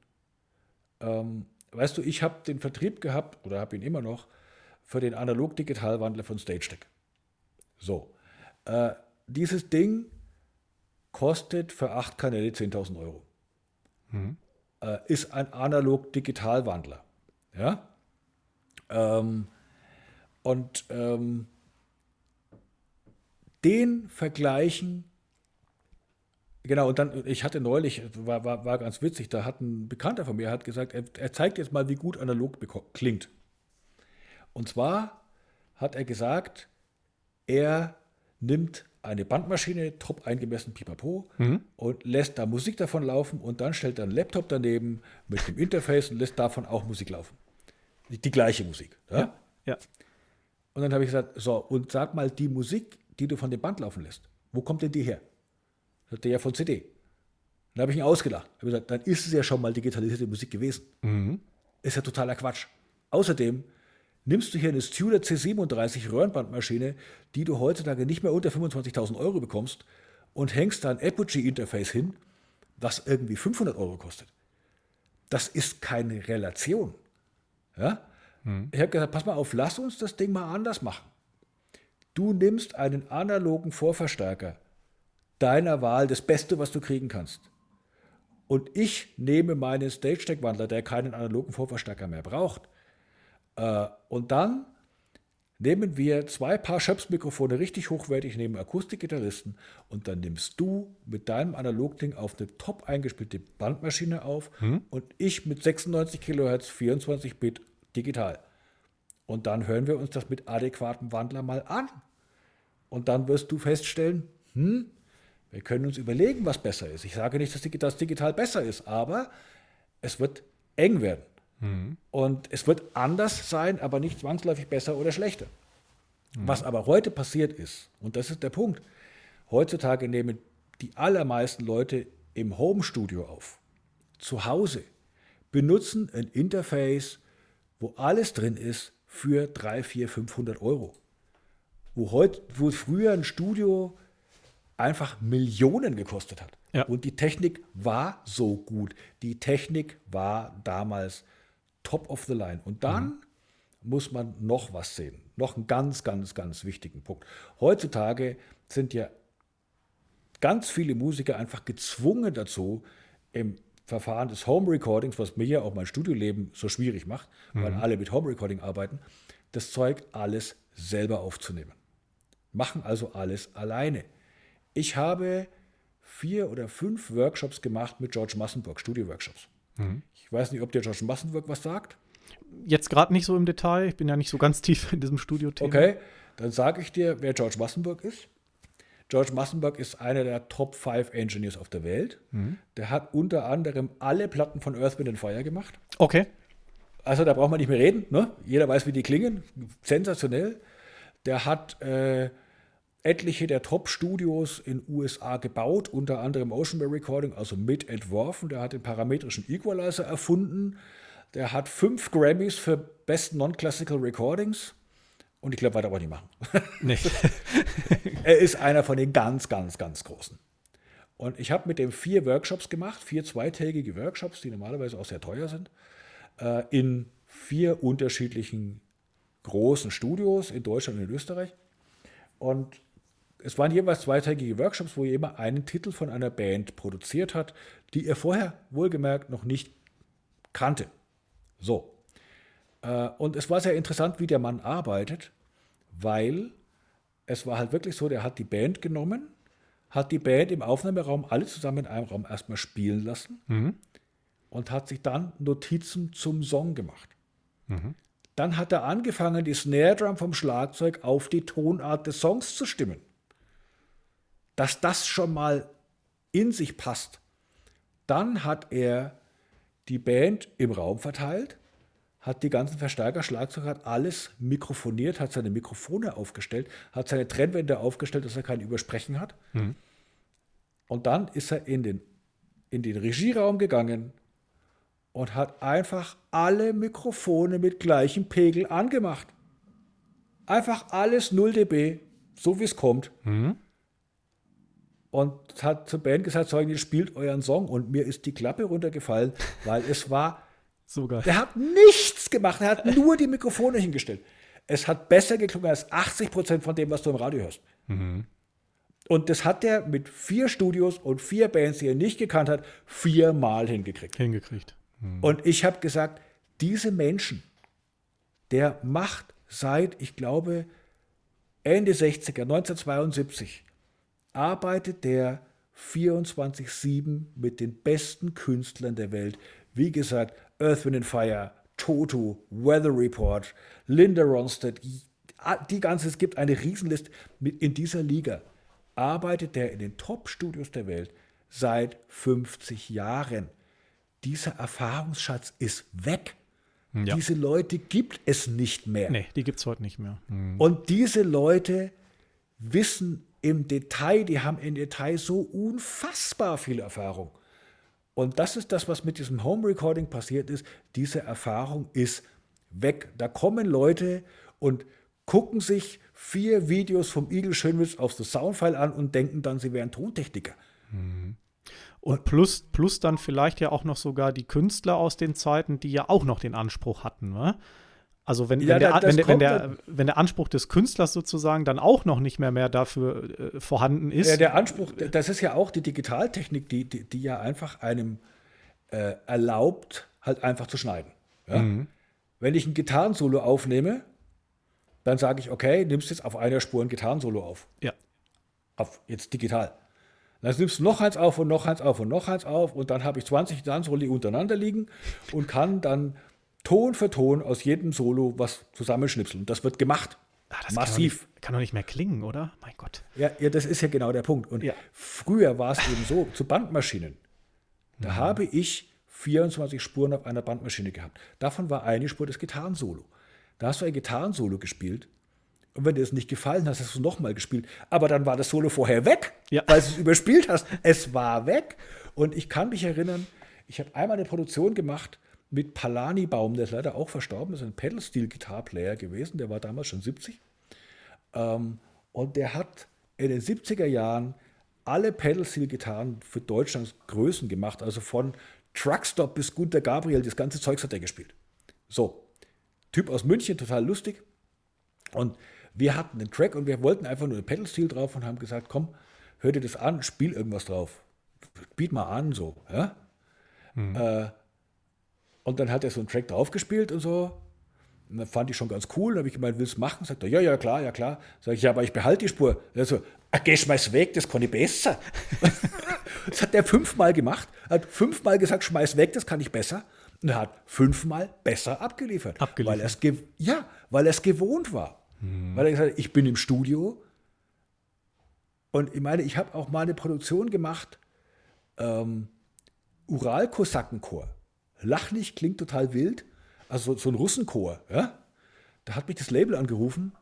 ähm, weißt du, ich habe den Vertrieb gehabt oder habe ihn immer noch für den Analog-Digital-Wandler von StageTech. So, äh, dieses Ding kostet für acht Kanäle 10.000 Euro. Mhm. Äh, ist ein Analog-Digital-Wandler. Ja? Ähm, und ähm, den vergleichen. Genau, und dann, ich hatte neulich, war, war, war ganz witzig, da hat ein Bekannter von mir hat gesagt, er, er zeigt jetzt mal, wie gut analog klingt. Und zwar hat er gesagt, er nimmt eine Bandmaschine, top eingemessen, pipapo, mhm. und lässt da Musik davon laufen und dann stellt er einen Laptop daneben mit dem Interface und lässt davon auch Musik laufen. Die, die gleiche Musik. Ja? ja, ja. Und dann habe ich gesagt, so, und sag mal, die Musik, die du von dem Band laufen lässt, wo kommt denn die her? Sagt er ja von CD. Dann habe ich ihn ausgelacht. Habe gesagt, dann ist es ja schon mal digitalisierte Musik gewesen. Mhm. Ist ja totaler Quatsch. Außerdem nimmst du hier eine Studer C37 Röhrenbandmaschine, die du heutzutage nicht mehr unter 25.000 Euro bekommst und hängst da ein Apogee-Interface hin, was irgendwie 500 Euro kostet. Das ist keine Relation. Ja? Hm. Ich habe gesagt, pass mal auf, lass uns das Ding mal anders machen. Du nimmst einen analogen Vorverstärker deiner Wahl, das Beste, was du kriegen kannst. Und ich nehme meinen Stage-Deck-Wandler, der keinen analogen Vorverstärker mehr braucht. Äh, und dann nehmen wir zwei Paar Schöpfmikrofone richtig hochwertig, nehmen Akustikgitarristen und dann nimmst du mit deinem Analogding auf eine top eingespielte Bandmaschine auf hm. und ich mit 96 Kilohertz 24 Bit digital. Und dann hören wir uns das mit adäquatem Wandler mal an. Und dann wirst du feststellen, hm, wir können uns überlegen, was besser ist. Ich sage nicht, dass das digital besser ist, aber es wird eng werden. Mhm. Und es wird anders sein, aber nicht zwangsläufig besser oder schlechter. Mhm. Was aber heute passiert ist, und das ist der Punkt, heutzutage nehmen die allermeisten Leute im Homestudio auf, zu Hause, benutzen ein Interface, wo alles drin ist für 3, 4, 500 Euro. Wo, heut, wo früher ein Studio einfach Millionen gekostet hat. Ja. Und die Technik war so gut. Die Technik war damals top of the line. Und dann mhm. muss man noch was sehen. Noch einen ganz, ganz, ganz wichtigen Punkt. Heutzutage sind ja ganz viele Musiker einfach gezwungen dazu, im Verfahren des Home Recordings, was mir ja auch mein Studioleben so schwierig macht, mhm. weil alle mit Home Recording arbeiten, das Zeug alles selber aufzunehmen. Machen also alles alleine. Ich habe vier oder fünf Workshops gemacht mit George Massenburg, Studio-Workshops. Mhm. Ich weiß nicht, ob der George Massenburg was sagt. Jetzt gerade nicht so im Detail. Ich bin ja nicht so ganz tief in diesem Studio-Thema. Okay, dann sage ich dir, wer George Massenburg ist. George Massenburg ist einer der Top 5 Engineers auf der Welt. Mhm. Der hat unter anderem alle Platten von Earth, Wind Fire gemacht. Okay. Also da braucht man nicht mehr reden. Ne? Jeder weiß, wie die klingen. Sensationell. Der hat äh, etliche der Top-Studios in USA gebaut, unter anderem Oceanware Recording, also mit entworfen. Der hat den parametrischen Equalizer erfunden. Der hat fünf Grammys für Best Non-Classical Recordings. Und ich glaube, weiter aber nicht machen. Nee. er ist einer von den ganz, ganz, ganz Großen. Und ich habe mit dem vier Workshops gemacht, vier zweitägige Workshops, die normalerweise auch sehr teuer sind, äh, in vier unterschiedlichen großen Studios in Deutschland und in Österreich. Und es waren jeweils zweitägige Workshops, wo jemand einen Titel von einer Band produziert hat, die er vorher wohlgemerkt noch nicht kannte. So. Äh, und es war sehr interessant, wie der Mann arbeitet, weil es war halt wirklich so, der hat die Band genommen, hat die Band im Aufnahmeraum alle zusammen in einem Raum erstmal spielen lassen mhm. und hat sich dann Notizen zum Song gemacht. Mhm. Dann hat er angefangen, die Snare Drum vom Schlagzeug auf die Tonart des Songs zu stimmen dass das schon mal in sich passt. Dann hat er die Band im Raum verteilt, hat die ganzen Verstärker, Schlagzeug, hat alles mikrofoniert, hat seine Mikrofone aufgestellt, hat seine Trennwände aufgestellt, dass er kein Übersprechen hat. Mhm. Und dann ist er in den, in den Regieraum gegangen und hat einfach alle Mikrofone mit gleichem Pegel angemacht. Einfach alles 0 dB, so wie es kommt. Mhm und hat zur Band gesagt, so, ihr spielt euren Song und mir ist die Klappe runtergefallen, weil es war so geil. Der hat nichts gemacht, er hat nur die Mikrofone hingestellt. Es hat besser geklungen als 80 Prozent von dem, was du im Radio hörst. Mhm. Und das hat er mit vier Studios und vier Bands, die er nicht gekannt hat, viermal hingekriegt. Hingekriegt. Mhm. Und ich habe gesagt, diese Menschen, der macht seit, ich glaube, Ende 60er, 1972, arbeitet der 24-7 mit den besten Künstlern der Welt. Wie gesagt, Earth, Wind Fire, Toto, Weather Report, Linda Ronstadt, die ganze, es gibt eine Riesenliste. Mit in dieser Liga arbeitet der in den Top-Studios der Welt seit 50 Jahren. Dieser Erfahrungsschatz ist weg. Ja. Diese Leute gibt es nicht mehr. Nee, die gibt es heute nicht mehr. Mhm. Und diese Leute wissen im Detail, die haben im Detail so unfassbar viel Erfahrung. Und das ist das, was mit diesem Home Recording passiert ist. Diese Erfahrung ist weg. Da kommen Leute und gucken sich vier Videos vom Igel Schönwitz auf das Soundfile an und denken dann, sie wären Tontechniker. Mhm. Und plus, plus dann vielleicht ja auch noch sogar die Künstler aus den Zeiten, die ja auch noch den Anspruch hatten. Ne? Also wenn, Ja, wenn, der, das wenn, der, wenn, der, wenn der Anspruch des Künstlers sozusagen dann auch noch nicht mehr mehr dafür äh, vorhanden ist. Ja, der Anspruch, das ist ja auch die Digitaltechnik, die, die, die ja einfach einem äh, erlaubt, halt einfach zu schneiden. Ja? Mhm. Wenn ich ein Gitarrensolo aufnehme, dann sage ich, okay, nimmst jetzt auf einer Spur ein Gitarrensolo auf. ja. auf jetzt digital. Dann nimmst du noch eins auf und noch eins auf und noch eins auf und dann habe ich 20 Gitarrensoli untereinander liegen und kann dann Ton für Ton aus jedem Solo was zusammenschnipseln. Das wird gemacht. Ah, das Massiv. Kann doch, nicht, kann doch nicht mehr klingen, oder? Mein Gott. Ja, ja, das ist ja genau der Punkt. Und Ja. früher war es eben so, zu Bandmaschinen, da habe ich 24 Spuren auf einer Bandmaschine gehabt. Davon war eine Spur das Gitarrensolo. Da hast du ein Gitarrensolo gespielt und wenn dir das nicht gefallen hat, hast du nochmal gespielt. Aber dann war das Solo vorher weg, Ja. weil du es überspielt hast. Es war weg. Und ich kann mich erinnern, ich habe einmal eine Produktion gemacht mit Palani Baum, der ist leider auch verstorben, ist ein Pedal-Steel-Gitarre-Player gewesen, der war damals schon 70. Ähm, und der hat in den 70er Jahren alle Pedal-Steel-Gitarren für Deutschlands Größen gemacht, also von Truckstop bis Gunter Gabriel, das ganze Zeugs hat er gespielt. So, Typ aus München, total lustig. Und wir hatten den Track und wir wollten einfach nur ein Pedal-Steel drauf und haben gesagt, komm, hör dir das an, spiel irgendwas drauf. Biet mal an, so. Ja? Äh, und dann hat er so einen Track draufgespielt und so. Und dann fand ich schon ganz cool. Dann habe ich gemeint, willst du machen? Sagt er, ja, ja, klar, ja, klar. Sag ich, ja, aber ich behalte die Spur. Er so, ah, geh schmeiß weg, das kann ich besser. das hat er fünfmal gemacht. Hat fünfmal gesagt, schmeiß weg, das kann ich besser. Und er hat fünfmal besser abgeliefert. Abgeliefert. Weil ja, weil er es gewohnt war. Weil er gesagt hat, ich bin im Studio. Und ich meine, ich habe auch mal eine Produktion gemacht, ähm, Ural-Kosakenchor. Lach nicht, klingt total wild. Also so, so ein Russenchor. Ja? Da hat mich das Label angerufen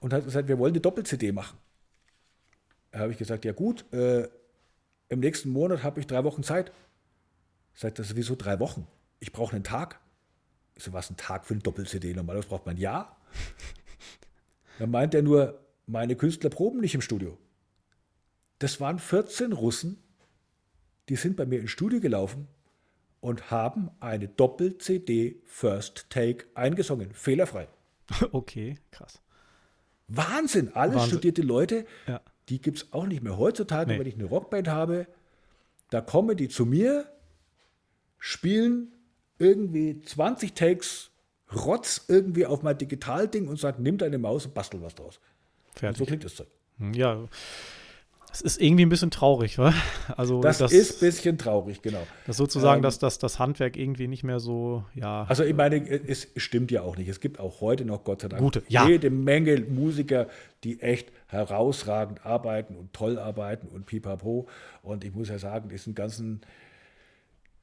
und hat gesagt, wir wollen eine Doppel-CD machen. Da habe ich gesagt, ja gut, äh, im nächsten Monat habe ich drei Wochen Zeit. Sagt das sowieso drei Wochen. Ich brauche einen Tag. Ich so, was ein Tag für eine Doppel-CD? Normalerweise braucht man ein Jahr. Dann meint er nur, meine Künstler proben nicht im Studio. Das waren 14 Russen, die sind bei mir ins Studio gelaufen und haben eine Doppel-CD First Take eingesungen. Fehlerfrei. Okay, krass. Wahnsinn, alles Wahnsinn. studierte Leute, Ja. die gibt es auch nicht mehr heutzutage, Nee. wenn ich eine Rockband habe, da kommen die zu mir, spielen irgendwie 20 Takes Rotz irgendwie auf mein Digitalding und sagen, nimm deine Maus und bastel was draus. Und Fertig. so klingt das Zeug. Ja. Das ist irgendwie ein bisschen traurig, wa? Also Das, das, ist ein bisschen traurig, genau. das sozusagen, ähm, dass das, das Handwerk irgendwie nicht mehr so, ja. Also ich meine, es stimmt ja auch nicht. Es gibt auch heute noch, Gott sei Dank, Gute, ja. jede Menge Musiker, die echt herausragend arbeiten und toll arbeiten und pipapo. Und ich muss ja sagen, diesen ganzen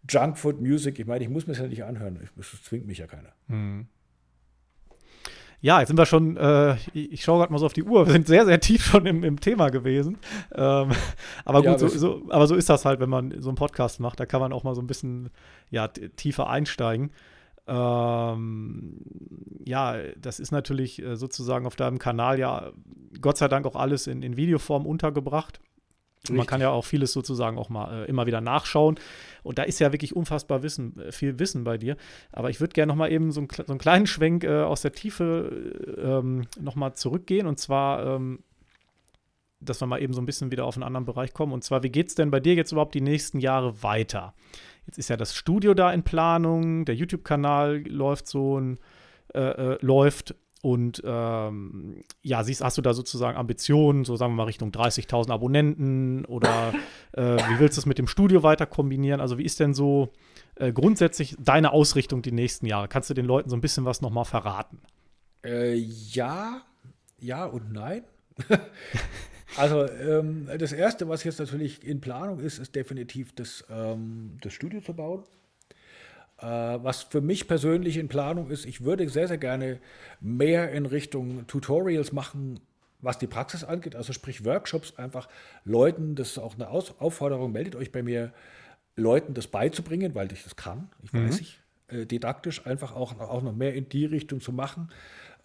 Junkfood Music, ich meine, ich muss mir das ja nicht anhören. Das zwingt mich ja keiner. Ja, jetzt sind wir schon, äh, ich, schaue gerade mal so auf die Uhr, wir sind sehr, sehr tief schon im, im Thema gewesen. Ähm, aber Ja, gut, so, aber es- so, aber so ist das halt, wenn man so einen Podcast macht, da kann man auch mal so ein bisschen ja, tiefer einsteigen. Ähm, ja, das ist natürlich äh, sozusagen auf deinem Kanal ja Gott sei Dank auch alles in, in Videoform untergebracht. Und Man Richtig. kann ja auch vieles sozusagen auch mal äh, immer wieder nachschauen. Und da ist ja wirklich unfassbar Wissen, äh, viel Wissen bei dir. Aber ich würde gerne noch mal eben so, einen kle- so einen kleinen Schwenk äh, aus der Tiefe äh, ähm, noch mal zurückgehen. Und zwar, ähm, dass wir mal eben so ein bisschen wieder auf einen anderen Bereich kommen. Und zwar, wie geht es denn bei dir jetzt überhaupt die nächsten Jahre weiter? Jetzt ist ja das Studio da in Planung, der YouTube-Kanal läuft so ein, äh, äh, läuft. Und ähm, ja, siehst, hast du da sozusagen Ambitionen, so sagen wir mal Richtung 30.000 Abonnenten oder äh, wie willst du es mit dem Studio weiter kombinieren? Also wie ist denn so äh, grundsätzlich deine Ausrichtung die nächsten Jahre? Kannst du den Leuten so ein bisschen was nochmal verraten? Äh, ja, ja und nein. also ähm, das Erste, was jetzt natürlich in Planung ist, ist definitiv das, ähm, das Studio zu bauen. Äh, was für mich persönlich in Planung ist, ich würde sehr, sehr gerne mehr in Richtung Tutorials machen, was die Praxis angeht, also sprich Workshops, einfach Leuten, das ist auch eine Aus Aufforderung, meldet euch bei mir, Leuten das beizubringen, weil ich das kann, ich weiß ich, äh, didaktisch einfach auch, auch noch mehr in die Richtung zu machen,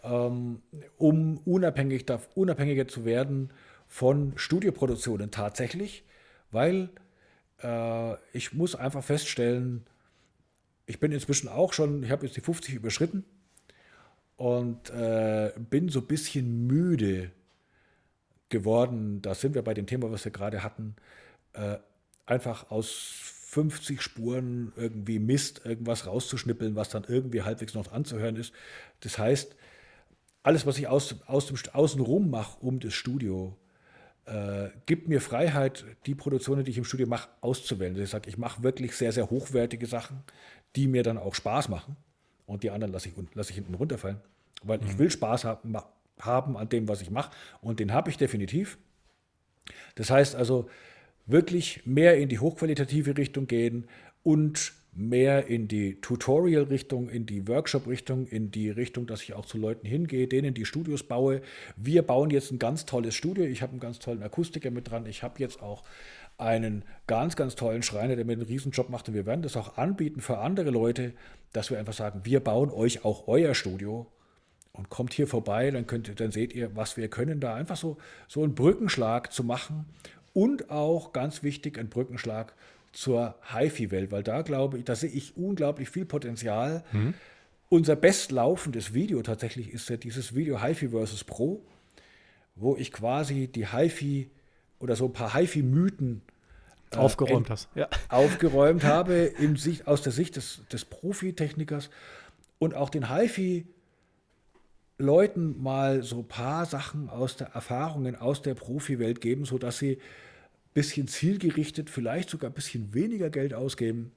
ähm, um unabhängig, da- unabhängiger zu werden von Studioproduktionen tatsächlich, weil äh, ich muss einfach feststellen, ich bin inzwischen auch schon, ich habe jetzt die 50 überschritten und äh, bin so ein bisschen müde geworden. Da sind wir bei dem Thema, was wir gerade hatten. Äh, einfach aus 50 Spuren irgendwie Mist, irgendwas rauszuschnippeln, was dann irgendwie halbwegs noch anzuhören ist. Das heißt, alles, was ich aus, aus dem Außenrum mache, um das Studio, äh, gibt mir Freiheit, die Produktionen, die ich im Studio mache, auszuwählen. Also ich sage, ich mache wirklich sehr, sehr hochwertige Sachen, die mir dann auch Spaß machen. Und die anderen lasse ich, lass ich hinten runterfallen. Weil mhm. ich will Spaß haben, haben an dem, was ich mache. Und den habe ich definitiv. Das heißt also, wirklich mehr in die hochqualitative Richtung gehen und mehr in die Tutorial-Richtung, in die Workshop-Richtung, in die Richtung, dass ich auch zu Leuten hingehe, denen die Studios baue. Wir bauen jetzt ein ganz tolles Studio. Ich habe einen ganz tollen Akustiker mit dran. Ich habe jetzt auch einen ganz, ganz tollen Schreiner, der mir einen Riesenjob macht. Und wir werden das auch anbieten für andere Leute, dass wir einfach sagen, wir bauen euch auch euer Studio und kommt hier vorbei, dann könnt dann seht ihr, was wir können, da einfach so, so einen Brückenschlag zu machen und auch ganz wichtig, einen Brückenschlag zur HiFi-Welt, weil da glaube ich, da sehe ich unglaublich viel Potenzial. Mhm. Unser bestlaufendes Video tatsächlich ist ja dieses Video HiFi vs. Pro, wo ich quasi die HiFi oder so ein paar HiFi-Mythen äh, aufgeräumt hast. Ja. Aufgeräumt habe in Sicht, aus der Sicht des, des Profi-Technikers und auch den HiFi Leuten mal so ein paar Sachen aus der Erfahrungen aus der Profi-Welt geben, sodass sie ein bisschen zielgerichtet, vielleicht sogar ein bisschen weniger Geld ausgeben,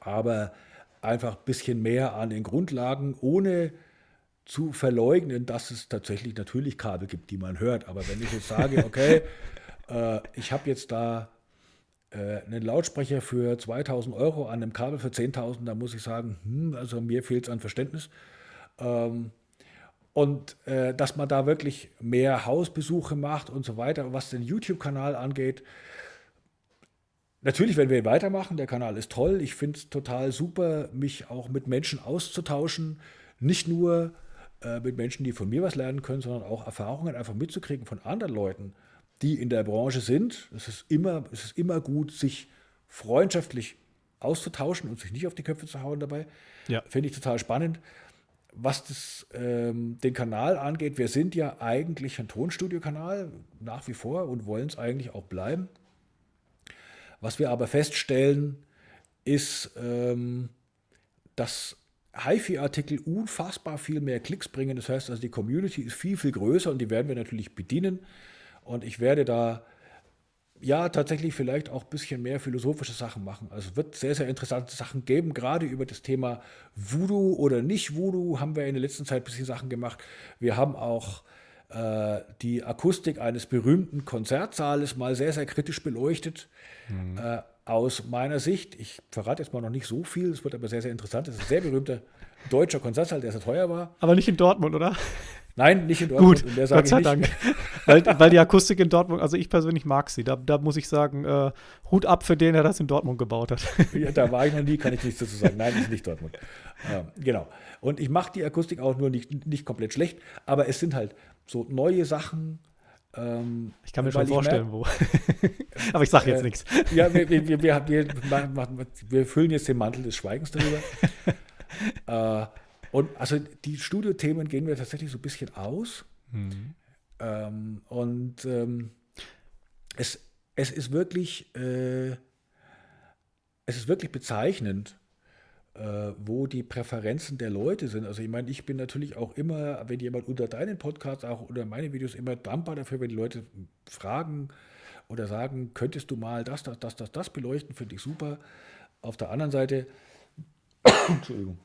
aber einfach ein bisschen mehr an den Grundlagen, ohne zu verleugnen, dass es tatsächlich natürlich Kabel gibt, die man hört. Aber wenn ich jetzt sage, okay, äh, ich habe jetzt da äh, einen Lautsprecher für 2000 Euro an einem Kabel für 10.000, da muss ich sagen, hm, also mir fehlt es an Verständnis. Ähm, und äh, dass man da wirklich mehr Hausbesuche macht und so weiter. Was den YouTube-Kanal angeht, natürlich werden wir weitermachen. Der Kanal ist toll. Ich finde es total super, mich auch mit Menschen auszutauschen. Nicht nur äh, mit Menschen, die von mir was lernen können, sondern auch Erfahrungen einfach mitzukriegen von anderen Leuten, die in der Branche sind. Es ist immer, es ist immer gut, sich freundschaftlich auszutauschen und sich nicht auf die Köpfe zu hauen dabei. Ja. Finde ich total spannend was das, ähm, den Kanal angeht, wir sind ja eigentlich ein Tonstudio-Kanal nach wie vor und wollen es eigentlich auch bleiben. Was wir aber feststellen, ist, ähm, dass HiFi-Artikel unfassbar viel mehr Klicks bringen. Das heißt also, die Community ist viel, viel größer und die werden wir natürlich bedienen. Und ich werde da ja, tatsächlich vielleicht auch ein bisschen mehr philosophische Sachen machen. Also es wird sehr, sehr interessante Sachen geben, gerade über das Thema Voodoo oder nicht Voodoo haben wir in der letzten Zeit ein bisschen Sachen gemacht. Wir haben auch äh, die Akustik eines berühmten Konzertsaales mal sehr, sehr kritisch beleuchtet. Mhm. Äh, aus meiner Sicht, ich verrate jetzt mal noch nicht so viel, es wird aber sehr, sehr interessant. Es ist ein sehr berühmter deutscher Konzertsaal, der sehr teuer war. Aber nicht in Dortmund, oder? Nein, nicht in Dortmund. Gut, Gott sei Dank. weil, weil, die Akustik in Dortmund, also ich persönlich mag sie. Da, da muss ich sagen, äh, Hut ab für den, der das in Dortmund gebaut hat. ja, da war ich noch nie, kann ich nichts dazu sagen. Nein, ist nicht Dortmund. Ähm, genau. Und ich mache die Akustik auch nur nicht, nicht komplett schlecht, aber es sind halt so neue Sachen. Ähm, ich kann mir schon vorstellen, wo. aber ich sage jetzt äh, nichts. Ja, wir, wir, wir, wir, wir füllen jetzt den Mantel des Schweigens darüber. äh, und also die Studiothemen gehen wir tatsächlich so ein bisschen aus. Mhm. Ähm, und ähm, es, es ist wirklich, äh, es ist wirklich bezeichnend, äh, wo die Präferenzen der Leute sind. Also ich meine, ich bin natürlich auch immer, wenn jemand unter deinen Podcasts, auch unter meine Videos immer dankbar dafür, wenn die Leute fragen oder sagen, könntest du mal das, das, das, das, das beleuchten, finde ich super. Auf der anderen Seite, Entschuldigung,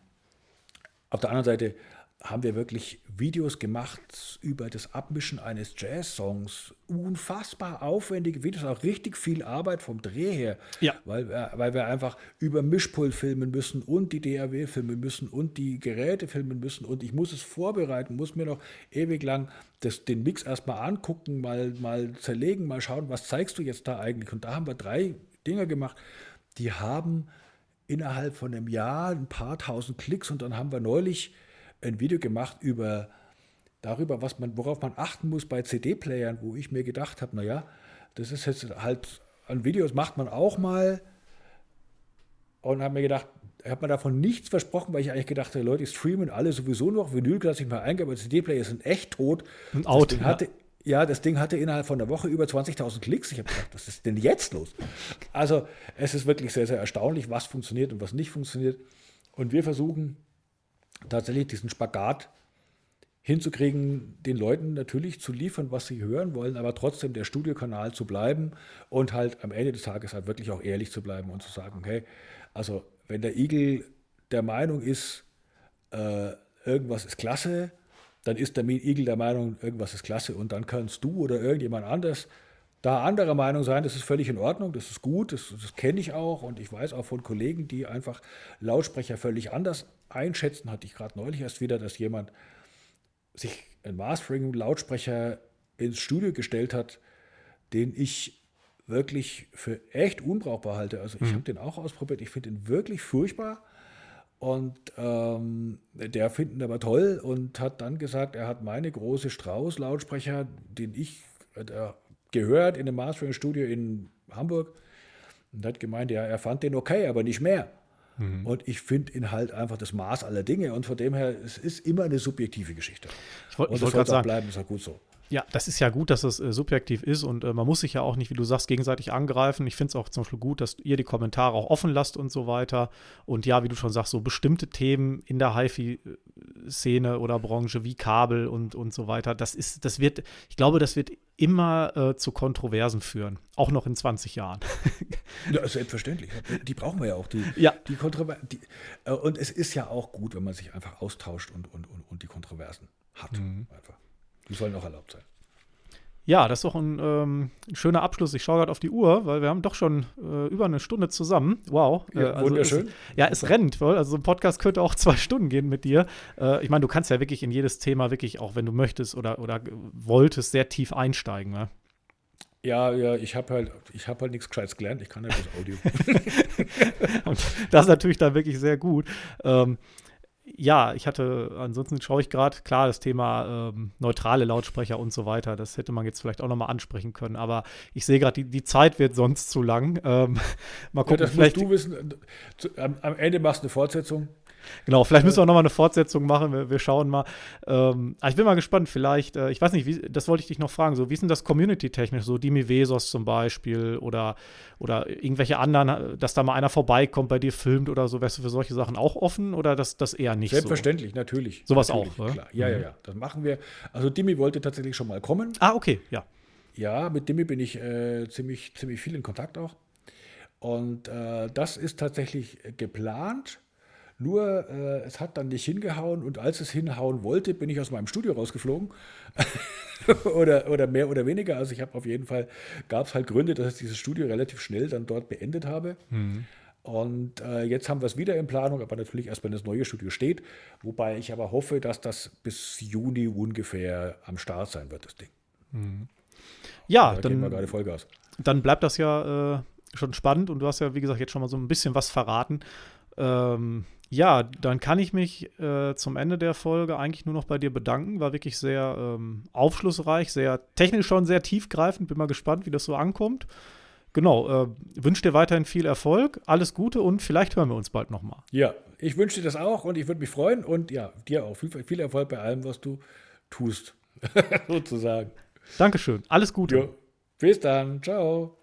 auf der anderen Seite haben wir wirklich Videos gemacht über das Abmischen eines Jazz-Songs. Unfassbar aufwendige Videos, auch richtig viel Arbeit vom Dreh her. Ja. Weil, wir, weil wir einfach über Mischpult filmen müssen und die DAW filmen müssen und die Geräte filmen müssen. Und ich muss es vorbereiten, muss mir noch ewig lang das, den Mix erstmal angucken, mal, mal zerlegen, mal schauen, was zeigst du jetzt da eigentlich. Und da haben wir drei Dinge gemacht, die haben innerhalb von einem Jahr ein paar tausend Klicks und dann haben wir neulich ein Video gemacht über darüber, was man, worauf man achten muss bei CD-Playern, wo ich mir gedacht habe, naja, das ist jetzt halt an Videos macht man auch mal und habe mir gedacht, hat man davon nichts versprochen, weil ich eigentlich gedacht habe, Leute, streamen alle sowieso noch. Vinyl lasse ich mal eingeben, aber CD-Player sind echt tot. Und out, Ding hatte, ja. Ja. das Ding hatte innerhalb von einer Woche über 20.000 Klicks. Ich habe gedacht, was ist denn jetzt los? Also es ist wirklich sehr, sehr erstaunlich, was funktioniert und was nicht funktioniert. Und wir versuchen tatsächlich diesen Spagat hinzukriegen, den Leuten natürlich zu liefern, was sie hören wollen, aber trotzdem der Studiokanal zu bleiben und halt am Ende des Tages halt wirklich auch ehrlich zu bleiben und zu sagen, hey, also wenn der Igel der Meinung ist, äh, irgendwas ist klasse, dann ist der Igel der Meinung, irgendwas ist klasse und dann kannst du oder irgendjemand anders da anderer Meinung sein, das ist völlig in Ordnung, das ist gut, das, das kenne ich auch und ich weiß auch von Kollegen, die einfach Lautsprecher völlig anders einschätzen, hatte ich gerade neulich erst wieder, dass jemand sich einen Mastering-Lautsprecher ins Studio gestellt hat, den ich wirklich für echt unbrauchbar halte. Also ich mhm. habe den auch ausprobiert, ich finde ihn wirklich furchtbar. Und ähm, der findet aber toll und hat dann gesagt, er hat meine große Strauß-Lautsprecher, den ich äh, gehört in einem Mastering-Studio in Hamburg, und hat gemeint, ja, er fand den okay, aber nicht mehr. Mhm. Und ich finde ihn halt einfach das Maß aller Dinge. Und von dem her, es ist immer eine subjektive Geschichte. Ich wollte wollt gerade sagen, bleiben, ist auch gut so. Ja, das ist ja gut, dass es äh, subjektiv ist und äh, man muss sich ja auch nicht, wie du sagst, gegenseitig angreifen. Ich finde es auch zum Beispiel gut, dass ihr die Kommentare auch offen lasst und so weiter. Und ja, wie du schon sagst, so bestimmte Themen in der HiFi-Szene oder Branche wie Kabel und, und so weiter, das ist, das wird, ich glaube, das wird immer äh, zu Kontroversen führen, auch noch in 20 Jahren. ja, selbstverständlich. Die brauchen wir ja auch, die, ja. die Kontroversen. Äh, und es ist ja auch gut, wenn man sich einfach austauscht und, und, und, und die Kontroversen hat. Mhm. Einfach. Die sollen auch erlaubt sein. Ja, das ist doch ein, ähm, ein schöner Abschluss. Ich schaue gerade auf die Uhr, weil wir haben doch schon äh, über eine Stunde zusammen. Wow. Ja, äh, also wunderschön. Es, ja, es rennt voll. Also so ein Podcast könnte auch zwei Stunden gehen mit dir. Äh, ich meine, du kannst ja wirklich in jedes Thema wirklich, auch wenn du möchtest oder, oder wolltest, sehr tief einsteigen. Ne? Ja, ja, ich habe halt, ich habe halt nichts Gescheites gelernt. Ich kann halt das Audio. Das ist natürlich dann wirklich sehr gut. Ähm, ja, ich hatte, ansonsten schaue ich gerade, klar, das Thema ähm, neutrale Lautsprecher und so weiter, das hätte man jetzt vielleicht auch nochmal ansprechen können, aber ich sehe gerade, die, die Zeit wird sonst zu lang. Ähm, mal gucken, ja, das vielleicht. Musst du wissen, am, am Ende machst du eine Fortsetzung. Genau, vielleicht müssen wir auch nochmal eine Fortsetzung machen. Wir, wir schauen mal. Ähm, ich bin mal gespannt, vielleicht, äh, ich weiß nicht, wie, das wollte ich dich noch fragen. So, wie ist denn das community-technisch? So Dimi Vesos zum Beispiel oder, oder irgendwelche anderen, dass da mal einer vorbeikommt, bei dir filmt oder so. Wärst du für solche Sachen auch offen oder das, das eher nicht Selbstverständlich, so? natürlich. Sowas natürlich, auch, klar. Ja, mhm. ja, ja. Das machen wir. Also Dimi wollte tatsächlich schon mal kommen. Ah, okay, ja. Ja, mit Dimi bin ich äh, ziemlich, ziemlich viel in Kontakt auch. Und äh, das ist tatsächlich geplant. Nur äh, es hat dann nicht hingehauen und als es hinhauen wollte, bin ich aus meinem Studio rausgeflogen. oder, oder mehr oder weniger. Also ich habe auf jeden Fall, gab es halt Gründe, dass ich dieses Studio relativ schnell dann dort beendet habe. Mhm. Und äh, jetzt haben wir es wieder in Planung, aber natürlich erst, wenn das neue Studio steht. Wobei ich aber hoffe, dass das bis Juni ungefähr am Start sein wird, das Ding. Mhm. Ja, da dann, wir gerade Vollgas. dann bleibt das ja äh, schon spannend und du hast ja, wie gesagt, jetzt schon mal so ein bisschen was verraten. Ähm, ja, dann kann ich mich äh, zum Ende der Folge eigentlich nur noch bei dir bedanken. War wirklich sehr ähm, aufschlussreich, sehr technisch schon sehr tiefgreifend. Bin mal gespannt, wie das so ankommt. Genau, äh, wünsche dir weiterhin viel Erfolg, alles Gute und vielleicht hören wir uns bald nochmal. Ja, ich wünsche dir das auch und ich würde mich freuen und ja, dir auch viel, viel Erfolg bei allem, was du tust, sozusagen. Dankeschön, alles Gute. Ja. Bis dann, ciao.